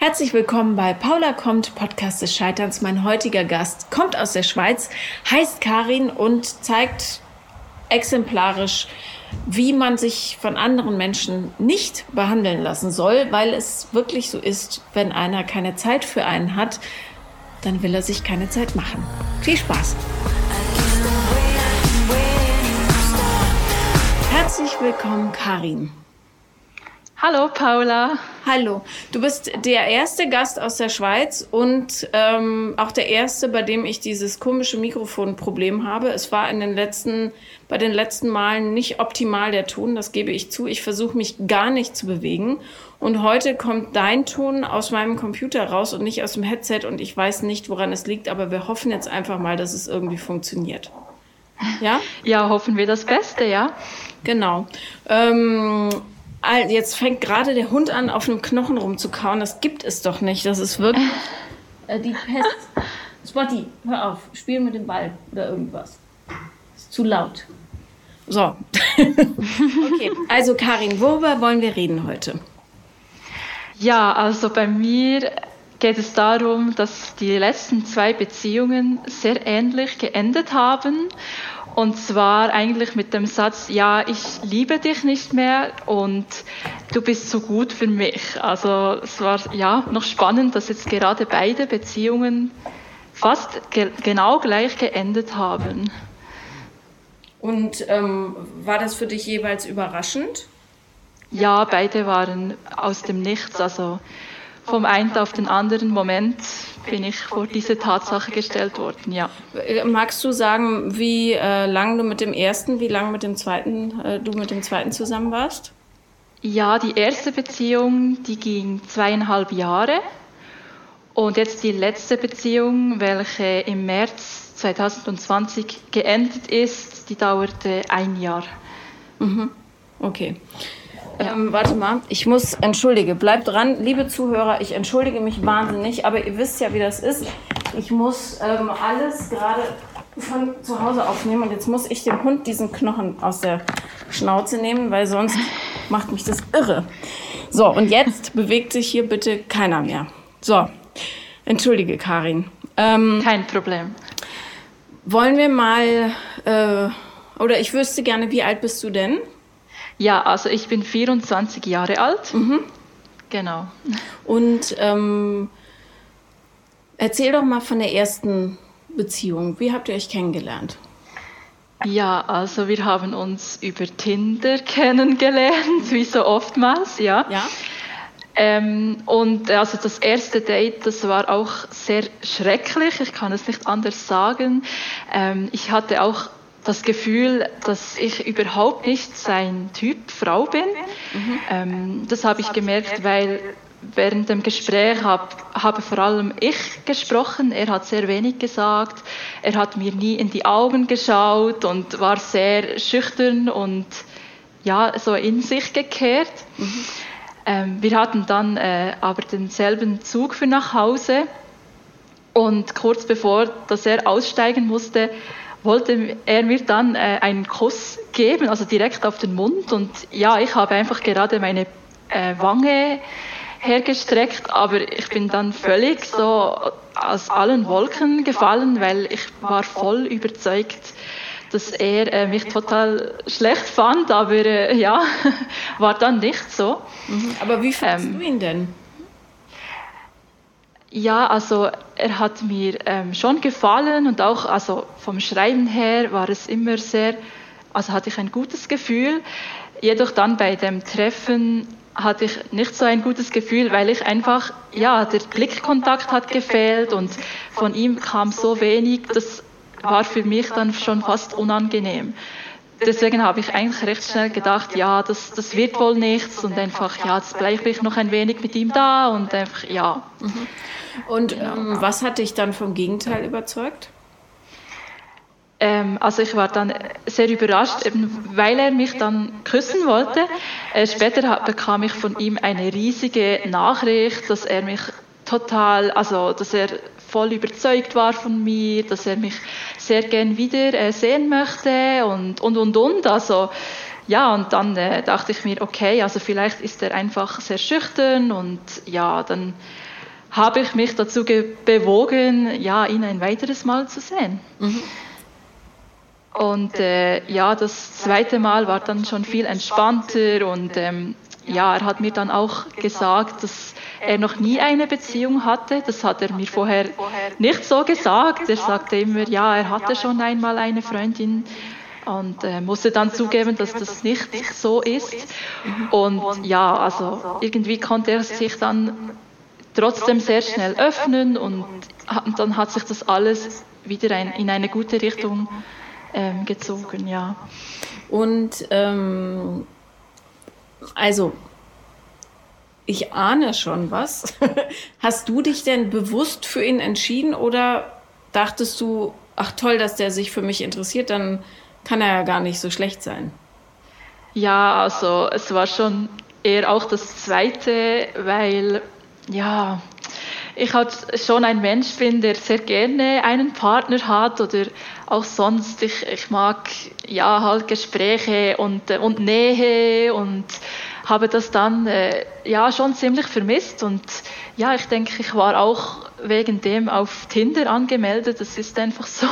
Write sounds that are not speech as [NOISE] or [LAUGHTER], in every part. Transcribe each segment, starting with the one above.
Herzlich willkommen bei Paula kommt, Podcast des Scheiterns. Mein heutiger Gast kommt aus der Schweiz, heißt Karin und zeigt exemplarisch, wie man sich von anderen Menschen nicht behandeln lassen soll, weil es wirklich so ist, wenn einer keine Zeit für einen hat, dann will er sich keine Zeit machen. Viel Spaß! Herzlich willkommen, Karin. Hallo Paula. Hallo. Du bist der erste Gast aus der Schweiz und ähm, auch der erste, bei dem ich dieses komische Mikrofonproblem habe. Es war in den letzten, bei den letzten Malen nicht optimal der Ton, das gebe ich zu. Ich versuche mich gar nicht zu bewegen. Und heute kommt dein Ton aus meinem Computer raus und nicht aus dem Headset und ich weiß nicht, woran es liegt, aber wir hoffen jetzt einfach mal, dass es irgendwie funktioniert. Ja? Ja, hoffen wir das Beste, ja. Genau. Ähm, Jetzt fängt gerade der Hund an, auf einem Knochen rumzukauen. Das gibt es doch nicht. Das ist wirklich [LAUGHS] äh, die Pest. Spotty, hör auf. Spiel mit dem Ball oder irgendwas. Ist zu laut. So. [LAUGHS] okay, also Karin, worüber wollen wir reden heute? Ja, also bei mir geht es darum, dass die letzten zwei Beziehungen sehr ähnlich geendet haben und zwar eigentlich mit dem Satz, ja, ich liebe dich nicht mehr und du bist so gut für mich. Also es war ja noch spannend, dass jetzt gerade beide Beziehungen fast ge genau gleich geendet haben. Und ähm, war das für dich jeweils überraschend? Ja, beide waren aus dem Nichts. Also vom einen auf den anderen Moment bin ich vor diese Tatsache gestellt worden, ja. Magst du sagen, wie äh, lange du mit dem ersten, wie lange mit dem zweiten, äh, du mit dem zweiten zusammen warst? Ja, die erste Beziehung, die ging zweieinhalb Jahre. Und jetzt die letzte Beziehung, welche im März 2020 geendet ist, die dauerte ein Jahr. Mhm. Okay. Ähm, warte mal, ich muss, entschuldige, bleib dran, liebe Zuhörer, ich entschuldige mich wahnsinnig, aber ihr wisst ja, wie das ist. Ich muss ähm, alles gerade von zu Hause aufnehmen und jetzt muss ich dem Hund diesen Knochen aus der Schnauze nehmen, weil sonst macht mich das irre. So, und jetzt [LAUGHS] bewegt sich hier bitte keiner mehr. So, entschuldige, Karin. Ähm, Kein Problem. Wollen wir mal, äh, oder ich wüsste gerne, wie alt bist du denn? Ja, also ich bin 24 Jahre alt. Mhm. Genau. Und ähm, erzähl doch mal von der ersten Beziehung. Wie habt ihr euch kennengelernt? Ja, also wir haben uns über Tinder kennengelernt, [LAUGHS] wie so oftmals, ja. Ja. Ähm, und also das erste Date, das war auch sehr schrecklich, ich kann es nicht anders sagen. Ähm, ich hatte auch das Gefühl, dass ich überhaupt nicht sein Typ Frau bin. Mhm. Ähm, das habe ich gemerkt, weil während dem Gespräch hab, habe vor allem ich gesprochen. Er hat sehr wenig gesagt. Er hat mir nie in die Augen geschaut und war sehr schüchtern und ja, so in sich gekehrt. Mhm. Ähm, wir hatten dann äh, aber denselben Zug für nach Hause. Und kurz bevor dass er aussteigen musste, wollte er mir dann äh, einen Kuss geben, also direkt auf den Mund. Und ja, ich habe einfach gerade meine äh, Wange hergestreckt, aber ich bin dann völlig so aus allen Wolken gefallen, weil ich war voll überzeugt, dass er äh, mich total schlecht fand, aber äh, ja, [LAUGHS] war dann nicht so. Mhm. Aber wie fandest ähm, du ihn denn? Ja, also er hat mir ähm, schon gefallen und auch also vom Schreiben her war es immer sehr, also hatte ich ein gutes Gefühl. Jedoch dann bei dem Treffen hatte ich nicht so ein gutes Gefühl, weil ich einfach, ja, der Blickkontakt hat gefehlt und von ihm kam so wenig, das war für mich dann schon fast unangenehm. Deswegen habe ich eigentlich recht schnell gedacht, ja, das, das wird wohl nichts und einfach, ja, jetzt bleibe ich noch ein wenig mit ihm da und einfach, ja. Mhm. Und ähm, was hat dich dann vom Gegenteil überzeugt? Ähm, also ich war dann sehr überrascht, eben weil er mich dann küssen wollte. Äh, später bekam ich von ihm eine riesige Nachricht, dass er mich total, also dass er voll überzeugt war von mir, dass er mich sehr gern wieder äh, sehen möchte und und und und. Also ja, und dann äh, dachte ich mir, okay, also vielleicht ist er einfach sehr schüchtern und ja, dann habe ich mich dazu bewogen, ja, ihn ein weiteres Mal zu sehen. Mhm. Und äh, ja, das zweite Mal war dann schon viel entspannter und ähm, ja, er hat mir dann auch gesagt, dass er noch nie eine Beziehung hatte. Das hat er mir vorher nicht so gesagt. Er sagte immer, ja, er hatte schon einmal eine Freundin und äh, musste dann zugeben, dass das nicht so ist. Und ja, also irgendwie konnte er sich dann trotzdem sehr schnell öffnen und dann hat sich das alles wieder ein, in eine gute Richtung ähm, gezogen, ja. Und ähm, also ich ahne schon was. [LAUGHS] Hast du dich denn bewusst für ihn entschieden oder dachtest du, ach toll, dass der sich für mich interessiert, dann kann er ja gar nicht so schlecht sein? Ja, also es war schon eher auch das Zweite, weil ja, ich halt schon ein Mensch bin, der sehr gerne einen Partner hat oder auch sonst. Ich, ich mag ja halt Gespräche und, und Nähe und habe das dann äh, ja schon ziemlich vermisst und ja, ich denke, ich war auch wegen dem auf Tinder angemeldet. Das ist einfach so.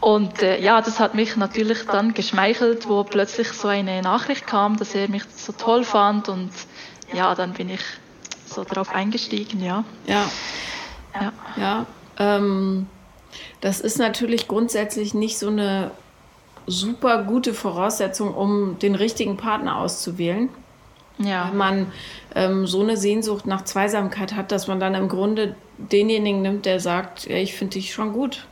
Und äh, ja, das hat mich natürlich dann geschmeichelt, wo plötzlich so eine Nachricht kam, dass er mich so toll fand und ja, dann bin ich so drauf eingestiegen, ja. Ja. Ja. ja ähm, das ist natürlich grundsätzlich nicht so eine super gute Voraussetzung, um den richtigen Partner auszuwählen. Ja. Wenn man ähm, so eine Sehnsucht nach Zweisamkeit hat, dass man dann im Grunde denjenigen nimmt, der sagt, ja, ich finde dich schon gut.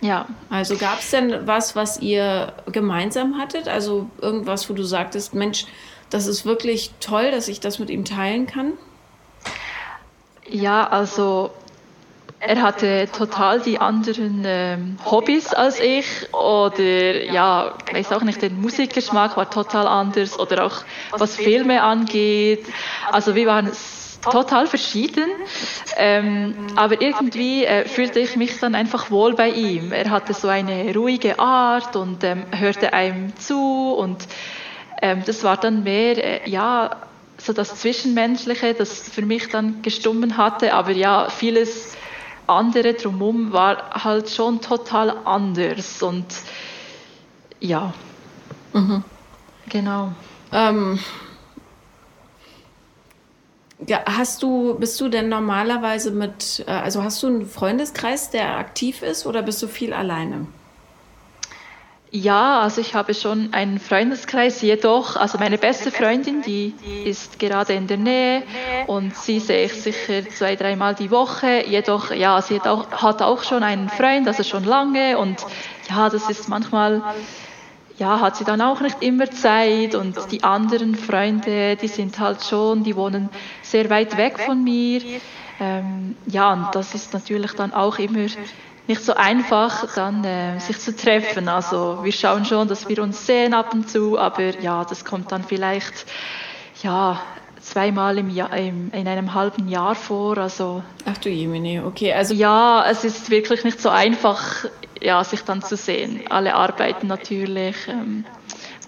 Ja. Also gab es denn was, was ihr gemeinsam hattet? Also irgendwas, wo du sagtest, Mensch, das ist wirklich toll, dass ich das mit ihm teilen kann? Ja, also er hatte total die anderen ähm, Hobbys als ich oder ja, weiß auch nicht, der Musikgeschmack war total anders oder auch was Filme angeht. Also wir waren total verschieden, ähm, aber irgendwie äh, fühlte ich mich dann einfach wohl bei ihm. Er hatte so eine ruhige Art und ähm, hörte einem zu und ähm, das war dann mehr, äh, ja, so das Zwischenmenschliche, das für mich dann gestummen hatte, aber ja, vieles andere drumherum war halt schon total anders und ja, mhm. genau. Ähm, ja, hast du, bist du denn normalerweise mit, äh, also hast du einen Freundeskreis, der aktiv ist oder bist du viel alleine? Ja, also ich habe schon einen Freundeskreis, jedoch, also meine beste Freundin, die ist gerade in der Nähe und sie sehe ich sicher zwei, dreimal die Woche. Jedoch, ja, sie hat auch, hat auch schon einen Freund, also schon lange und ja, das ist manchmal, ja, hat sie dann auch nicht immer Zeit und die anderen Freunde, die sind halt schon, die wohnen sehr weit weg von mir. Ähm, ja, und das ist natürlich dann auch immer nicht so einfach, dann äh, sich zu treffen. Also wir schauen schon, dass wir uns sehen ab und zu, aber ja, das kommt dann vielleicht ja zweimal im Jahr, im, in einem halben Jahr vor. Also ach du Jemine, okay, also ja, es ist wirklich nicht so einfach, ja, sich dann zu sehen. Alle arbeiten natürlich. Ähm,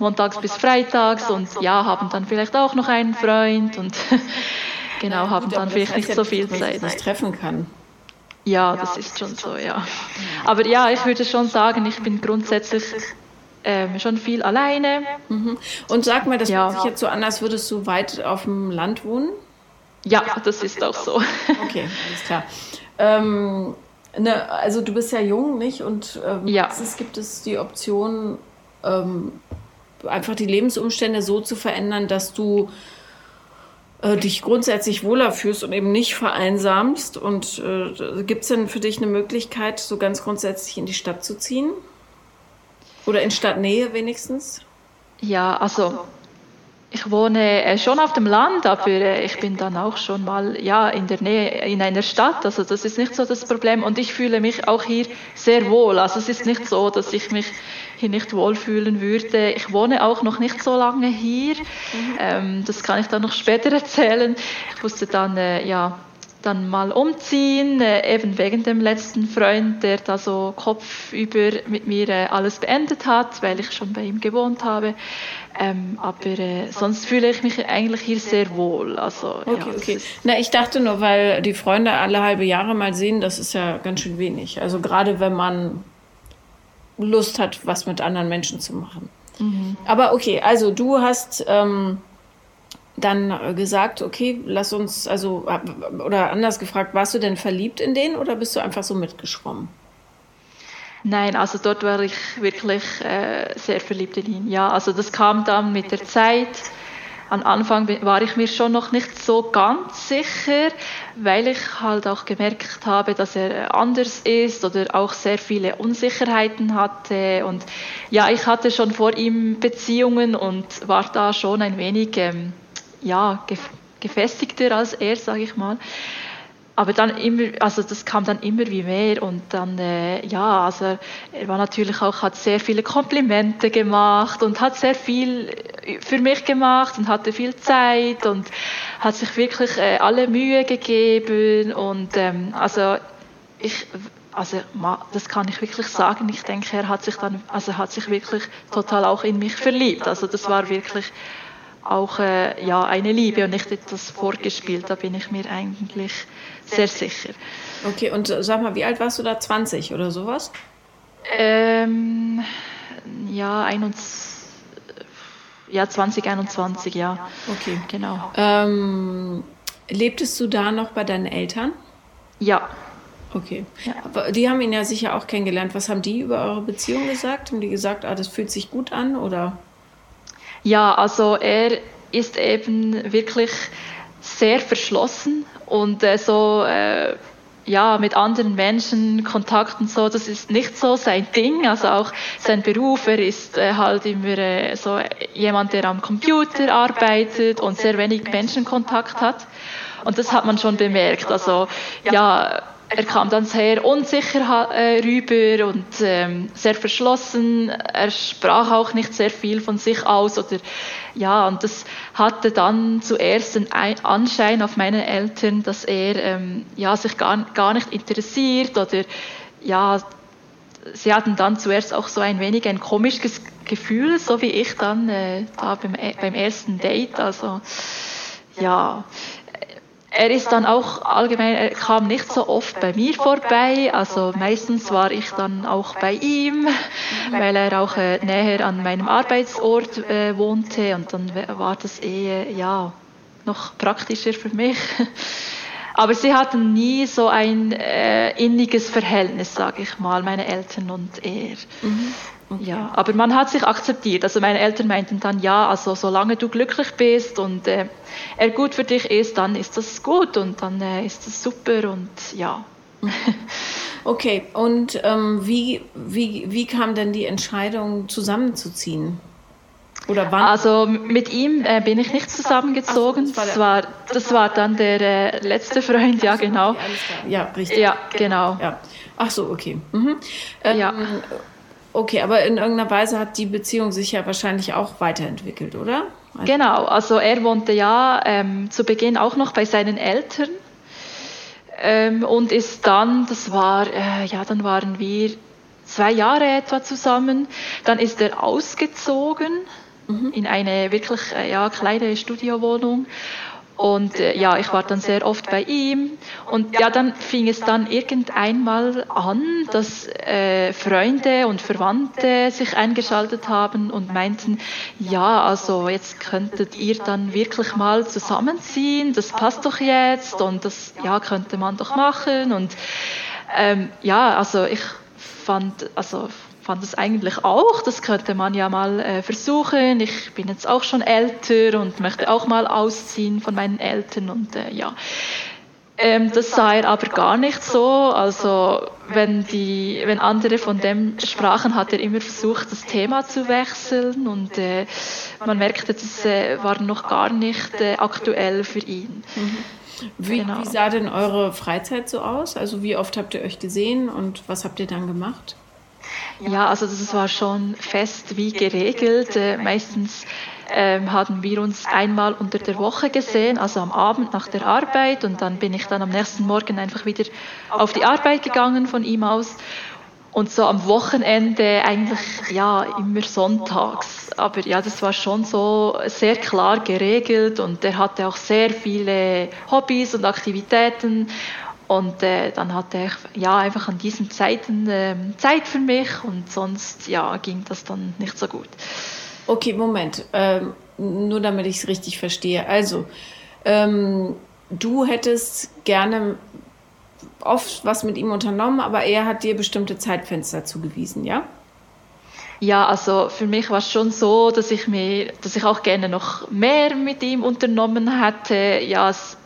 montags bis freitags und ja, haben dann vielleicht auch noch einen Freund und [LAUGHS] genau, haben dann vielleicht nicht so viel Zeit. Nicht treffen kann. Ja, das ist schon so, ja. Aber ja, ich würde schon sagen, ich bin grundsätzlich ähm, schon viel alleine. Mhm. Und sag mal, das ja. hört sich jetzt so an, als würdest du weit auf dem Land wohnen? Ja, das ist auch so. [LAUGHS] Okay, alles klar. Ähm, ne, also du bist ja jung, nicht? Und ähm, ja. es gibt es die Option, ähm, einfach die Lebensumstände so zu verändern, dass du äh, dich grundsätzlich wohler fühlst und eben nicht vereinsamst. Und äh, gibt es denn für dich eine Möglichkeit, so ganz grundsätzlich in die Stadt zu ziehen? Oder in Stadtnähe wenigstens? Ja, also ich wohne äh, schon auf dem Land, aber äh, ich bin dann auch schon mal ja in der Nähe in einer Stadt. Also das ist nicht so das Problem und ich fühle mich auch hier sehr wohl. Also es ist nicht so, dass ich mich hier nicht wohlfühlen würde. Ich wohne auch noch nicht so lange hier. Mhm. Ähm, das kann ich dann noch später erzählen. Ich musste dann äh, ja dann mal umziehen, äh, eben wegen dem letzten Freund, der da so kopfüber mit mir äh, alles beendet hat, weil ich schon bei ihm gewohnt habe. Ähm, aber äh, sonst fühle ich mich eigentlich hier sehr wohl. Also, okay, ja, okay. Na, ich dachte nur, weil die Freunde alle halbe Jahre mal sehen, das ist ja ganz schön wenig. Also gerade wenn man Lust hat, was mit anderen Menschen zu machen. Mhm. Aber okay, also du hast ähm, dann gesagt, okay, lass uns, also, oder anders gefragt, warst du denn verliebt in den oder bist du einfach so mitgeschwommen? Nein, also dort war ich wirklich äh, sehr verliebt in ihn. Ja, also das kam dann mit der Zeit. Am Anfang war ich mir schon noch nicht so ganz sicher, weil ich halt auch gemerkt habe, dass er anders ist oder auch sehr viele Unsicherheiten hatte. Und ja, ich hatte schon vor ihm Beziehungen und war da schon ein wenig ähm, ja, gefestigter als er, sage ich mal. Aber dann immer, also das kam dann immer wie mehr und dann, äh, ja, also er war natürlich auch, hat sehr viele Komplimente gemacht und hat sehr viel für mich gemacht und hatte viel Zeit und hat sich wirklich äh, alle Mühe gegeben und ähm, also ich, also das kann ich wirklich sagen. Ich denke, er hat sich dann, also hat sich wirklich total auch in mich verliebt. Also das war wirklich auch äh, ja, eine Liebe und nicht etwas vorgespielt. Da bin ich mir eigentlich sehr sicher. Okay, und äh, sag mal, wie alt warst du da? 20 oder sowas? Ähm, ja, 21, ja, 2021, ja. Okay. Genau. Ähm, lebtest du da noch bei deinen Eltern? Ja. Okay. Ja. Aber die haben ihn ja sicher auch kennengelernt. Was haben die über eure Beziehung gesagt? Haben die gesagt, ah, das fühlt sich gut an oder? Ja, also er ist eben wirklich sehr verschlossen und äh, so äh, ja mit anderen Menschen Kontakt und so, das ist nicht so sein Ding. Also auch sein Beruf, er ist äh, halt immer äh, so jemand, der am Computer arbeitet und sehr wenig Menschenkontakt hat. Und das hat man schon bemerkt. Also ja, er kam dann sehr unsicher äh, rüber und ähm, sehr verschlossen. Er sprach auch nicht sehr viel von sich aus oder ja, und das hatte dann zuerst den Anschein auf meine Eltern, dass er ähm, ja sich gar, gar nicht interessiert oder ja, sie hatten dann zuerst auch so ein wenig ein komisches Gefühl, so wie ich dann äh, da beim, äh, beim ersten Date. Also ja, er ist dann auch allgemein, er kam nicht so oft bei mir vorbei, also meistens war ich dann auch bei ihm, weil er auch äh, näher an meinem Arbeitsort äh, wohnte. Und dann war das eh ja noch praktischer für mich. Aber sie hatten nie so ein äh, inniges Verhältnis, sage ich mal, meine Eltern und er. Mhm. Okay. Ja, aber man hat sich akzeptiert. Also meine Eltern meinten dann, ja, also solange du glücklich bist und äh, er gut für dich ist, dann ist das gut und dann äh, ist das super und ja. Okay, und ähm, wie, wie, wie kam denn die Entscheidung, zusammenzuziehen? Oder wann? Also mit ihm äh, bin ich nicht zusammengezogen. Ach, das, war das, war das war dann der äh, letzte [LAUGHS] Freund, ja genau. Ja, richtig. Ja, genau. Ja. Ach so, okay. Mhm. Ähm, ja. Okay, aber in irgendeiner Weise hat die Beziehung sich ja wahrscheinlich auch weiterentwickelt, oder? Also genau, also er wohnte ja ähm, zu Beginn auch noch bei seinen Eltern ähm, und ist dann, das war, äh, ja, dann waren wir zwei Jahre etwa zusammen, dann ist er ausgezogen mhm. in eine wirklich äh, ja, kleine Studiowohnung und äh, ja, ich war dann sehr oft bei ihm. Und ja, dann fing es dann irgendeinmal an, dass äh, Freunde und Verwandte sich eingeschaltet haben und meinten, ja, also jetzt könntet ihr dann wirklich mal zusammenziehen, das passt doch jetzt und das ja, könnte man doch machen. Und ähm, ja, also ich fand, also fand es eigentlich auch, das könnte man ja mal äh, versuchen. Ich bin jetzt auch schon älter und möchte auch mal ausziehen von meinen Eltern und äh, ja. Ähm, das sah er aber gar nicht so. Also wenn, die, wenn andere von dem sprachen, hat er immer versucht, das Thema zu wechseln und äh, man merkte, das äh, war noch gar nicht äh, aktuell für ihn. Mhm. Wie, genau. wie sah denn eure Freizeit so aus? Also wie oft habt ihr euch gesehen und was habt ihr dann gemacht? Ja, also das war schon fest wie geregelt. Äh, meistens ähm, haben wir uns einmal unter der Woche gesehen, also am Abend nach der Arbeit. Und dann bin ich dann am nächsten Morgen einfach wieder auf die Arbeit gegangen. von ihm aus. Und so am Wochenende eigentlich ja immer sonntags. Aber ja, das war schon so sehr klar geregelt. Und er hatte auch sehr viele Hobbys und Aktivitäten und äh, dann hatte ich ja einfach an diesen Zeiten äh, Zeit für mich und sonst ja ging das dann nicht so gut. Okay, Moment. Ähm, nur damit ich es richtig verstehe. Also, ähm, du hättest gerne oft was mit ihm unternommen, aber er hat dir bestimmte Zeitfenster zugewiesen, ja? Ja, also für mich war es schon so, dass ich mir, dass ich auch gerne noch mehr mit ihm unternommen hätte. Ja, es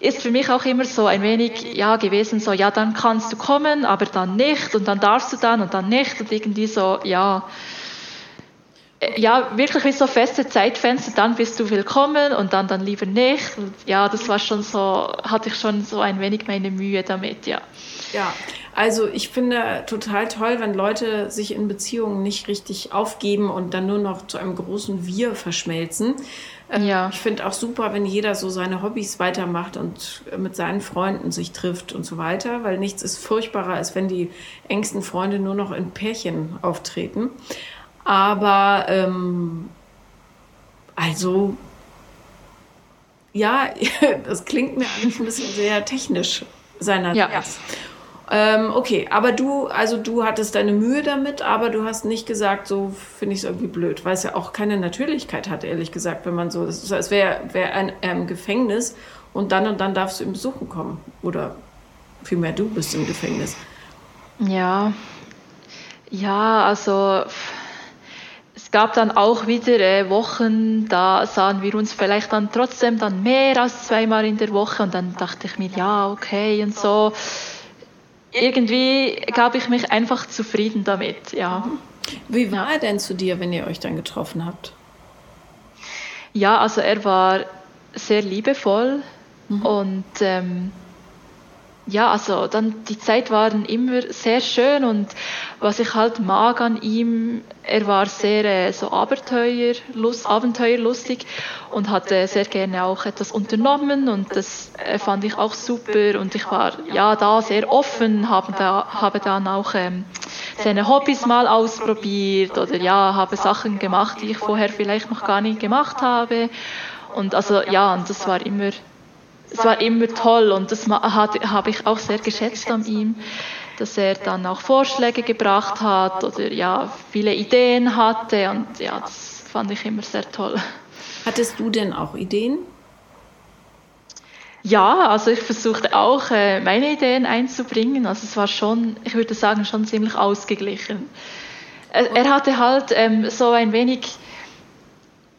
ist für mich auch immer so ein wenig ja gewesen, so ja, dann kannst du kommen, aber dann nicht und dann darfst du dann und dann nicht und irgendwie so ja ja, wirklich wie so feste Zeitfenster, dann bist du willkommen und dann dann lieber nicht. Und ja, das war schon so, hatte ich schon so ein wenig meine Mühe damit, ja. Ja, also ich finde total toll, wenn Leute sich in Beziehungen nicht richtig aufgeben und dann nur noch zu einem großen Wir verschmelzen. Ähm, ja. Ich finde auch super, wenn jeder so seine Hobbys weitermacht und mit seinen Freunden sich trifft und so weiter, weil nichts ist furchtbarer, als wenn die engsten Freunde nur noch in Pärchen auftreten. Aber ähm, also ja, [LAUGHS] das klingt mir alles ein bisschen sehr technisch seinerseits. Ja. Ähm, okay, aber du, also du hattest deine Mühe damit, aber du hast nicht gesagt, so finde ich es irgendwie blöd, weil es ja auch keine Natürlichkeit hat, ehrlich gesagt, wenn man so, es wäre wär ein ähm, Gefängnis und dann und dann darfst du im Besuchen kommen. Oder vielmehr du bist im Gefängnis. Ja, ja, also es gab dann auch wieder äh, Wochen, da sahen wir uns vielleicht dann trotzdem dann mehr als zweimal in der Woche und dann dachte ich mir, ja, okay und so. Irgendwie gab ich mich einfach zufrieden damit, ja. Wie war er denn zu dir, wenn ihr euch dann getroffen habt? Ja, also er war sehr liebevoll mhm. und ähm, ja, also dann die Zeit waren immer sehr schön und was ich halt mag an ihm, er war sehr äh, so Abenteuerlust, abenteuerlustig und hatte sehr gerne auch etwas unternommen und das äh, fand ich auch super und ich war ja da sehr offen, habe, da, habe dann auch ähm, seine Hobbys mal ausprobiert oder ja, habe Sachen gemacht, die ich vorher vielleicht noch gar nicht gemacht habe und also ja, und das war immer es war immer toll und das habe ich auch sehr geschätzt an ihm, dass er dann auch Vorschläge gebracht hat oder ja, viele Ideen hatte und ja, das fand ich immer sehr toll. Hattest du denn auch Ideen? Ja, also ich versuchte auch äh, meine Ideen einzubringen. Also es war schon, ich würde sagen, schon ziemlich ausgeglichen. Er, hatte halt ähm, so ein wenig,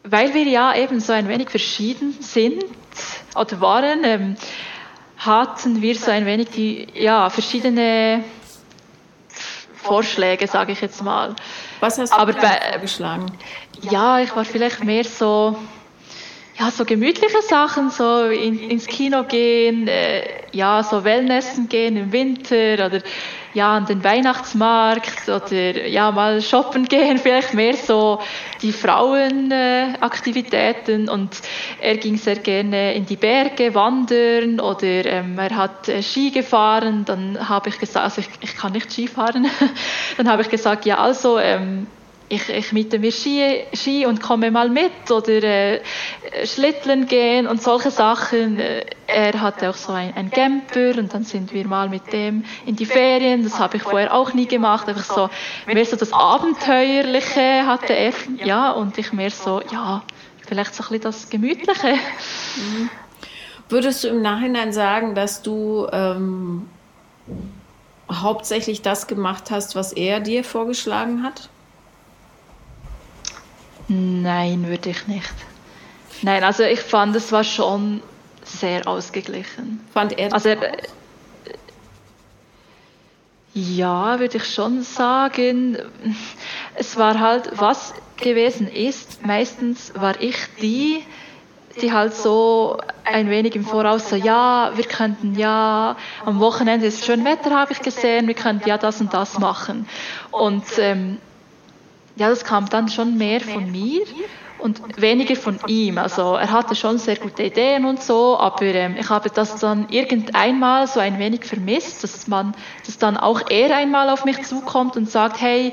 weil wir ja eben so ein wenig verschieden sind, oder waren, ähm, hatten wir so ein wenig die ja, verschiedene Vorschläge, sage ich jetzt mal. Was hast du Aber bei, vorgeschlagen? Ja, ich war vielleicht mehr so, ja, so gemütliche Sachen, so in, ins Kino gehen, äh, ja, so Wellnessen gehen im Winter oder ja, an den Weihnachtsmarkt oder ja, mal shoppen gehen, [LAUGHS] vielleicht mehr so die Frauenaktivitäten. Äh, und er ging sehr gerne in die Berge wandern oder ähm, er hat äh, Ski gefahren, dann habe ich gesagt, also ich, ich kann nicht Ski fahren, [LAUGHS] dann habe ich gesagt, ja, also ähm, ich, ich miete mir Ski, Ski und komme mal mit oder äh, Schlitteln gehen und solche Sachen. Er hatte auch so ein, ein Camper und dann sind wir mal mit dem in die Ferien. Das habe ich vorher auch nie gemacht. Einfach so mehr so das Abenteuerliche hatte er, ja, und ich mehr so, ja, vielleicht so ein bisschen das Gemütliche. Mhm. Würdest du im Nachhinein sagen, dass du ähm, hauptsächlich das gemacht hast, was er dir vorgeschlagen hat? Nein, würde ich nicht. Nein, also ich fand, es war schon sehr ausgeglichen. Fand er also er, Ja, würde ich schon sagen. Es war halt, was gewesen ist, meistens war ich die, die halt so ein wenig im Voraus so, ja, wir könnten ja, am Wochenende ist schön Wetter, habe ich gesehen, wir könnten ja das und das machen. Und ähm, ja, das kam dann schon mehr von mir. und weniger von ihm. Also er hatte schon sehr gute Ideen und so, aber ähm, ich habe das dann irgendeinmal so ein wenig vermisst, dass man, dass dann auch er einmal auf mich zukommt und sagt, hey,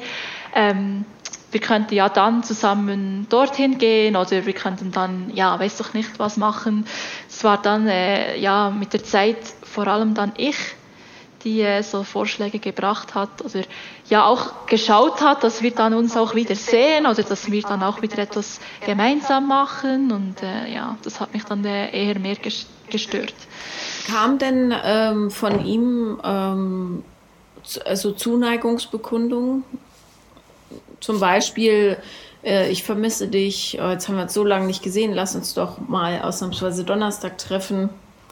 ähm, wir könnten ja dann zusammen dorthin gehen oder wir könnten dann, ja, weiß doch nicht was machen. Es war dann, äh, ja, mit der Zeit vor allem dann ich, die äh, so Vorschläge gebracht hat oder ja auch geschaut hat, dass wir dann uns auch wieder sehen oder dass wir dann auch wieder etwas gemeinsam machen und äh, ja, das hat mich dann äh, eher mehr gestört. Kam denn ähm, von ihm ähm, also Zuneigungsbekundungen? Zum Beispiel, äh, ich vermisse dich, oh, jetzt haben wir uns so lange nicht gesehen, lass uns doch mal ausnahmsweise Donnerstag treffen.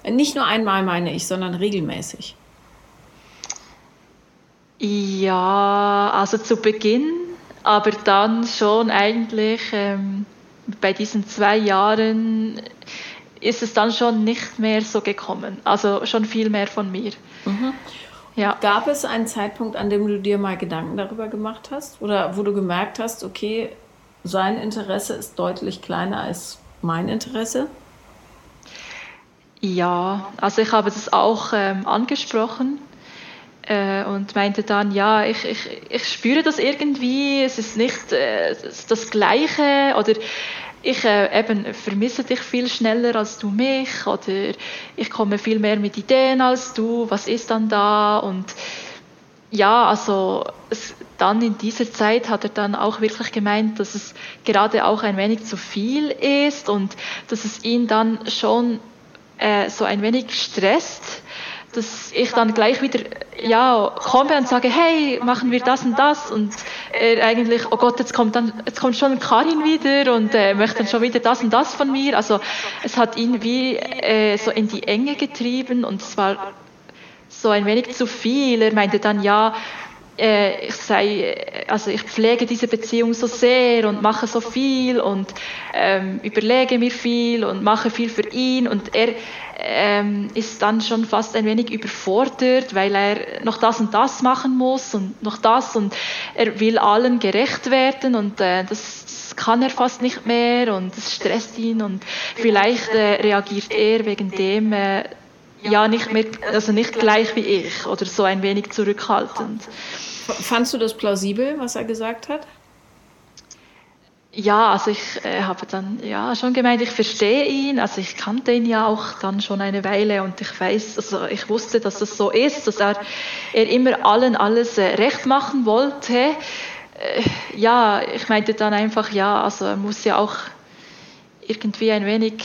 Nicht nur einmal meine ich, sondern regelmäßig. Ja, also zu Beginn, aber dann schon eigentlich ähm, bei diesen zwei Jahren ist es dann schon nicht mehr so gekommen. Also schon viel mehr von mir. Mhm. Ja. Gab es einen Zeitpunkt, an dem du dir mal Gedanken darüber gemacht hast? Oder wo du gemerkt hast, okay, sein Interesse ist deutlich kleiner als mein Interesse? Ja, also ich habe das auch ähm, angesprochen äh, und meinte dann, ja, ich, ich, ich spüre das irgendwie, es ist nicht äh, das Gleiche oder ich äh, eben vermisse dich viel schneller als du mich oder ich komme viel mehr mit Ideen als du, was ist dann da? Und ja, also es, dann in dieser Zeit hat er dann auch wirklich gemeint, dass es gerade auch ein wenig zu viel ist und dass es ihn dann schon äh, so ein wenig stresst, dass ich dann gleich wieder ja komme und sage, hey, machen wir das und das und er eigentlich, oh Gott, jetzt kommt dann, jetzt kommt schon Karin wieder und äh, möchte dann schon wieder das und das von mir. Also es hat ihn wie äh, so in die Enge getrieben und es war so ein wenig zu viel. Er meinte dann, ja, äh, ich sei, also ich pflege diese Beziehung so sehr und mache so viel und ähm, überlege mir viel und mache viel für ihn und er ähm, ist dann schon fast ein wenig überfordert, weil er noch das und das machen muss und noch das und er will allen gerecht werden und äh, das, kann er fast nicht mehr und das stresst ihn und vielleicht äh, reagiert er wegen dem äh, ja nicht mehr, also nicht gleich wie ich oder so ein wenig zurückhaltend. Fandst du das plausibel, was er gesagt hat? Ja, also ich äh, habe dann ja schon gemeint, ich verstehe ihn, also ich kannte ihn ja auch dann schon eine Weile und ich weiß, also ich wusste, dass das so ist, dass er, er immer allen alles äh, recht machen wollte. Äh, ja, ich meinte dann einfach, ja, also er muss ja auch irgendwie ein wenig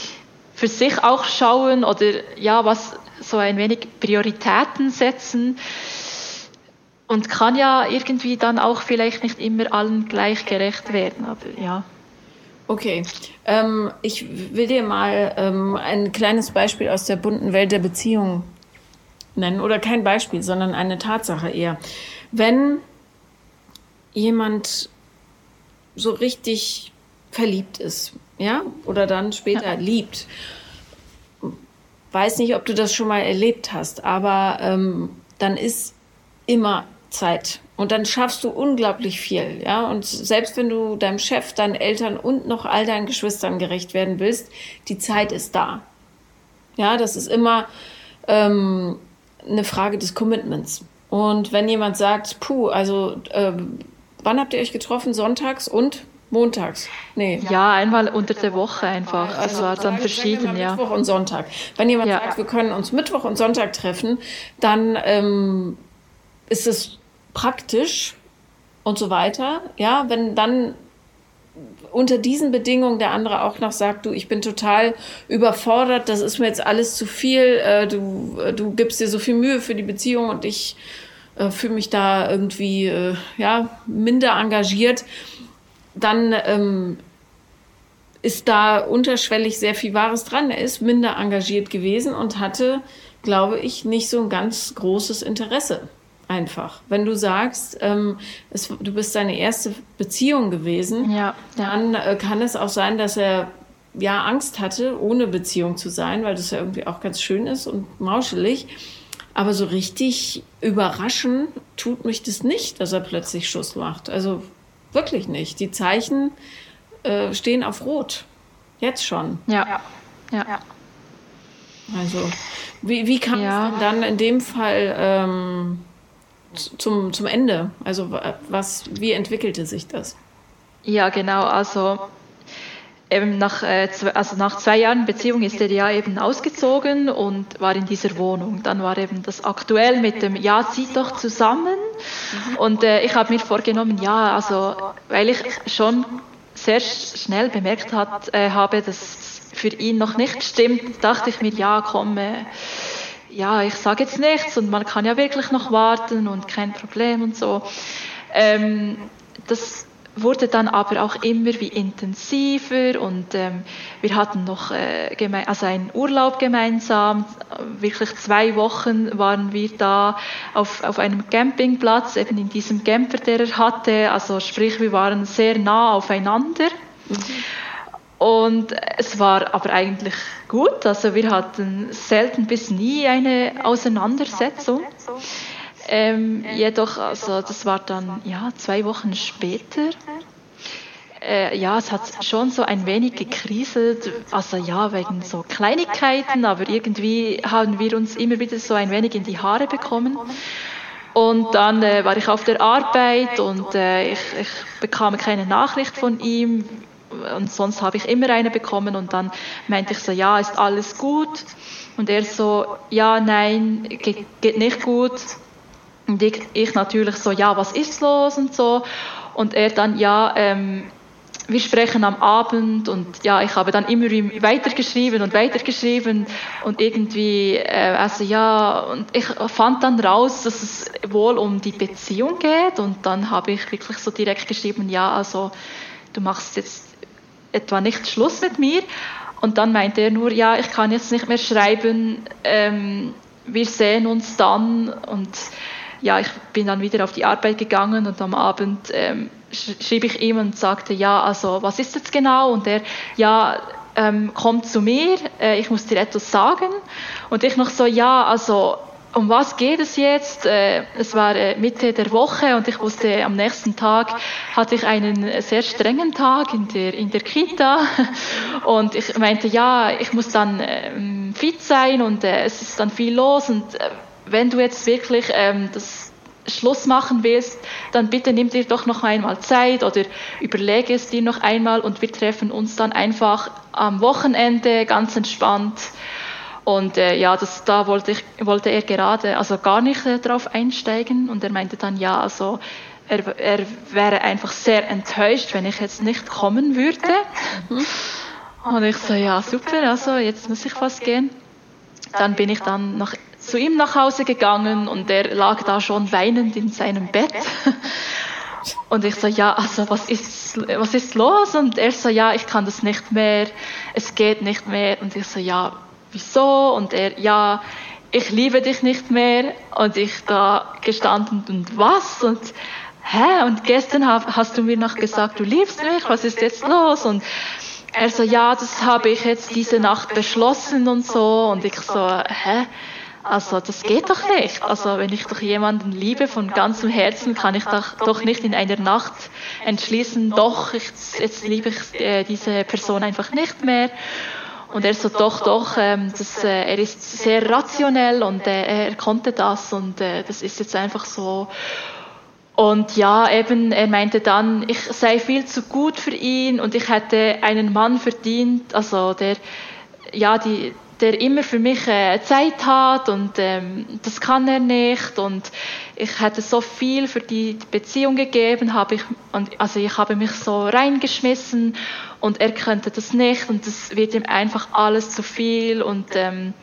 für sich auch schauen oder ja, was so ein wenig Prioritäten setzen und kann ja irgendwie dann auch vielleicht nicht immer allen gleich gerecht werden, aber ja. Okay, ähm, ich will dir mal ähm, ein kleines Beispiel aus der bunten Welt der Beziehung nennen oder kein Beispiel, sondern eine Tatsache eher. Wenn jemand so richtig verliebt ist, ja, oder dann später ja. liebt weiß nicht, ob du das schon mal erlebt hast, aber ähm, dann ist immer Zeit. Und dann schaffst du unglaublich viel, ja. Und selbst wenn du deinem Chef, deinen Eltern und noch all deinen Geschwistern gerecht werden willst, die Zeit ist da. Ja, das ist immer ähm, eine Frage des Commitments. Und wenn jemand sagt, puh, also ähm, wann habt ihr euch getroffen? Sonntags und Montags? Nee. Ja, einmal unter der Woche einfach. Also das war dann verschieden, ja. Mittwoch und Sonntag. Wenn jemand ja. sagt, wir können uns Mittwoch und Sonntag treffen, dann ähm, ist es praktisch und so weiter. Ja, wenn dann unter diesen Bedingungen der andere auch noch sagt, du, ich bin total überfordert, das ist mir jetzt alles zu viel, äh, du, äh, du gibst dir so viel Mühe für die Beziehung und ich äh, fühle mich da irgendwie äh, ja, minder engagiert dann ähm, ist da unterschwellig sehr viel Wahres dran. Er ist minder engagiert gewesen und hatte, glaube ich, nicht so ein ganz großes Interesse. Einfach. Wenn du sagst, ähm, es, du bist seine erste Beziehung gewesen, ja, dann äh, kann es auch sein, dass er ja Angst hatte, ohne Beziehung zu sein, weil das ja irgendwie auch ganz schön ist und mauschelig. Aber so richtig überraschen tut mich das nicht, dass er plötzlich Schuss macht. Also Wirklich nicht. Die Zeichen äh, stehen auf Rot. Jetzt schon. Ja. Ja. ja. Also, wie, wie kam ja. es denn dann in dem Fall ähm, zum, zum Ende? Also, was, wie entwickelte sich das? Ja, genau. Also, eben nach, äh, also nach zwei Jahren Beziehung ist er ja eben ausgezogen und war in dieser Wohnung. Dann war eben das aktuell mit dem Ja, zieht doch zusammen. Und äh, ich habe mir vorgenommen, ja, also weil ich schon sehr schnell bemerkt hat, äh, habe, dass für ihn noch nicht stimmt, dachte ich mir, ja, komm, äh, ja, ich sage jetzt nichts und man kann ja wirklich noch warten und kein Problem und so. Ähm, das wurde dann aber auch immer wie intensiver und ähm, wir hatten noch äh, also einen Urlaub gemeinsam. Wirklich zwei Wochen waren wir da auf, auf einem Campingplatz, eben in diesem Camper, der er hatte. Also sprich, wir waren sehr nah aufeinander. Mhm. Und es war aber eigentlich gut. Also wir hatten selten bis nie eine Auseinandersetzung. Ähm, jedoch, also das war dann ja zwei Wochen später. Äh, ja, es hat schon so ein wenig gekriselt, also ja, wegen so Kleinigkeiten, aber irgendwie haben wir uns immer wieder so ein wenig in die Haare bekommen. Und dann äh, war ich auf der Arbeit und äh, ich, ich bekam keine Nachricht von ihm und sonst habe ich immer eine bekommen und dann meinte ich so, ja, ist alles gut? Und er so, ja, nein, geht, geht nicht gut. Und ich, ich, natürlich so, ja, was ist los und so. Und er dann, ja, ähm, wir sprechen am Abend und ja, ich habe dann immer weitergeschrieben und weitergeschrieben und irgendwie, äh, also ja, und ich fand dann raus, dass es wohl um die Beziehung geht und dann habe ich wirklich so direkt geschrieben, ja, also du machst jetzt etwa nicht Schluss mit mir und dann meinte er nur, ja, ich kann jetzt nicht mehr schreiben, ähm, wir sehen uns dann und ja, ich bin dann wieder auf die Arbeit gegangen und am Abend ähm, schrieb ich ihm und sagte, ja, also was ist jetzt genau? Und er, ja, ähm, kommt zu mir, äh, ich muss dir etwas sagen. Und ich noch so, ja, also um was geht es jetzt? Äh, es war äh, Mitte der Woche und ich wusste, am nächsten Tag hatte ich einen sehr strengen Tag in der, in der Kita. [LAUGHS] Und ich meinte, ja, ich muss dann ähm, fit sein und äh, es ist dann viel los und wenn du jetzt wirklich ähm, das Schluss machen willst, dann bitte nimm dir doch noch einmal Zeit oder überlege es dir noch einmal und wir treffen uns dann einfach am Wochenende ganz entspannt. Und äh, ja, das, da wollte, ich, wollte er gerade, also gar nicht äh, drauf einsteigen und er meinte dann, ja, also er, er wäre einfach sehr enttäuscht, wenn ich jetzt nicht kommen würde. Mhm. Und ich so, ja, super, also jetzt muss ich fast gehen. Dann bin ich dann nach zu ihm nach Hause gegangen und er lag da schon weinend in seinem Bett. [LAUGHS] Und ich so, ja, also was ist, was ist los? Und er so, ja, ich kann das nicht mehr, es geht nicht mehr. Und ich so, ja, wieso? Und er, ja, ich liebe dich nicht mehr. Und ich da gestanden und was? Und hä? Und gestern hast du mir noch gesagt, du liebst mich, was ist jetzt los? Und er so, ja, das habe ich jetzt diese Nacht beschlossen und so. Und ich so, hä? Also das geht doch nicht. Also wenn ich doch jemanden liebe von ganzem Herzen, kann ich doch, doch nicht in einer Nacht entschließen, doch, ich, jetzt liebe ich äh, diese Person einfach nicht mehr. Und er so, doch, doch, ähm, das, äh, er ist sehr rationell und äh, er konnte das und äh, das ist jetzt einfach so. Und ja, eben, er meinte dann, ich sei viel zu gut für ihn und ich hätte einen Mann verdient, also der, ja, die, der immer für mich äh, Zeit hat und ähm, das kann er nicht und ich hätte so viel für die Beziehung gegeben, habe ich und also ich habe mich so reingeschmissen und er könnte das nicht und das wird ihm einfach alles zu viel und ähm,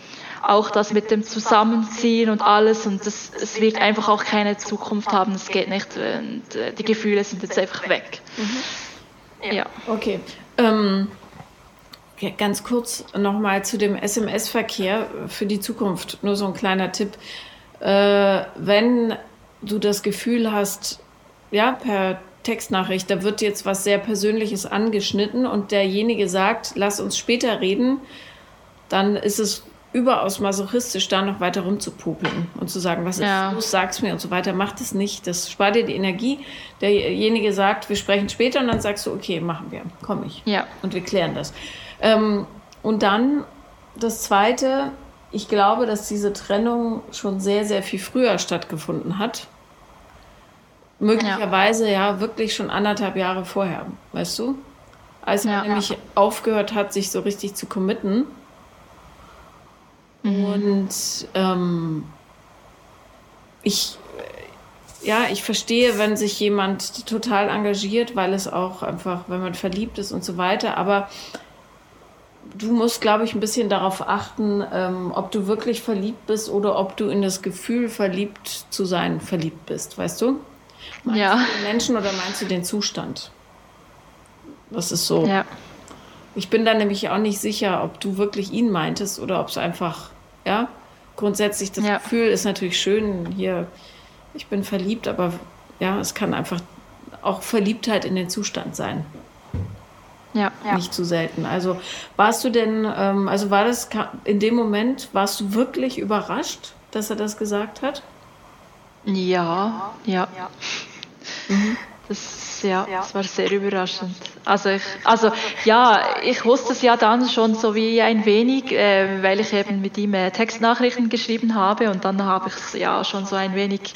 auch das mit dem Zusammenziehen und alles und das, es wird einfach auch keine Zukunft haben, es geht nicht und äh, die Gefühle sind jetzt einfach weg. Mhm. Ja. Okay. Ähm Ganz kurz nochmal zu dem SMS-Verkehr für die Zukunft. Nur so ein kleiner Tipp. Äh, wenn du das Gefühl hast, ja, per Textnachricht, da wird jetzt was sehr Persönliches angeschnitten und derjenige sagt, lass uns später reden, dann ist es überaus masochistisch, da noch weiter rumzupopeln und zu sagen, was ja. ist los, sag's mir und so weiter. Macht es nicht. Das spart dir die Energie. Derjenige sagt, wir sprechen später und dann sagst du, okay, machen wir, komm ich. Ja. Und wir klären das. Ähm, und dann das Zweite, ich glaube, dass diese Trennung schon sehr, sehr viel früher stattgefunden hat. Möglicherweise ja, ja wirklich schon anderthalb Jahre vorher, weißt du? Als er ja, nämlich aufgehört hat, sich so richtig zu committen. Mhm. Und ähm, ich, ja, ich verstehe, wenn sich jemand total engagiert, weil es auch einfach, wenn man verliebt ist und so weiter. Aber du musst, glaube ich, ein bisschen darauf achten, ähm, ob du wirklich verliebt bist oder ob du in das Gefühl, verliebt zu sein, verliebt bist, weißt du? Meinst ja. du den Menschen oder meinst du den Zustand? Das ist so. Ja. Ich bin da nämlich auch nicht sicher, ob du wirklich ihn meintest oder ob es einfach, ja, grundsätzlich das ja. Gefühl ist natürlich schön, hier, ich bin verliebt, aber ja, es kann einfach auch Verliebtheit in den Zustand sein. Ja, ja. Nicht zu selten. Also warst du denn, ähm, also war das in dem Moment, warst du wirklich überrascht, dass er das gesagt hat? Ja, ja. ja. Mhm. Das, ja, ja, das war sehr überraschend. Also, ich, also ja, ich wusste es ja dann schon so wie ein wenig, äh, weil ich eben mit ihm äh, Textnachrichten geschrieben habe und dann habe ich es ja schon so ein wenig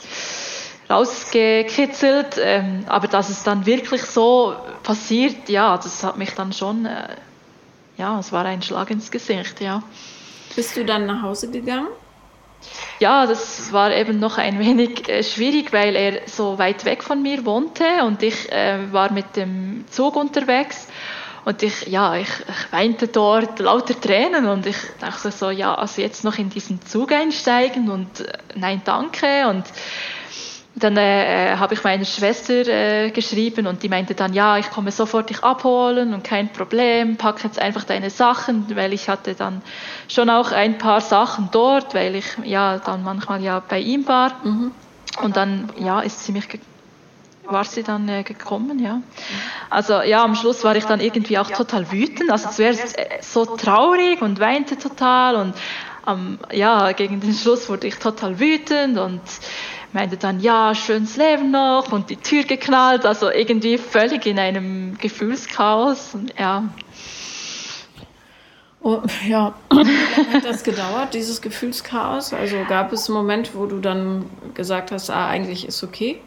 rausgekitzelt. Ähm, aber dass es dann wirklich so passiert, ja, das hat mich dann schon, äh, ja, es war ein Schlag ins Gesicht, ja. Bist du dann nach Hause gegangen? Ja, das war eben noch ein wenig äh, schwierig, weil er so weit weg von mir wohnte und ich äh, war mit dem Zug unterwegs und ich, ja, ich, ich, weinte dort lauter Tränen und ich dachte so, ja, also jetzt noch in diesen Zug einsteigen und äh, nein, danke und dann äh, habe ich meiner Schwester äh, geschrieben und die meinte dann, ja, ich komme sofort dich abholen und kein Problem, pack jetzt einfach deine Sachen, weil ich hatte dann schon auch ein paar Sachen dort, weil ich ja dann manchmal ja bei ihm war. Mhm. Und dann ja ist sie mich war sie dann äh, gekommen, ja. Also ja, am Schluss war ich dann irgendwie auch total wütend. Also zuerst äh, so traurig und weinte total und ähm, ja, gegen den Schluss wurde ich total wütend und meinte dann, ja, schönes Leben noch und die Tür geknallt, also irgendwie völlig in einem Gefühlschaos. Und, ja. Oh, ja, [LAUGHS] wie lange hat das gedauert, dieses Gefühlschaos? Also gab es einen Moment, wo du dann gesagt hast, ah, eigentlich ist okay?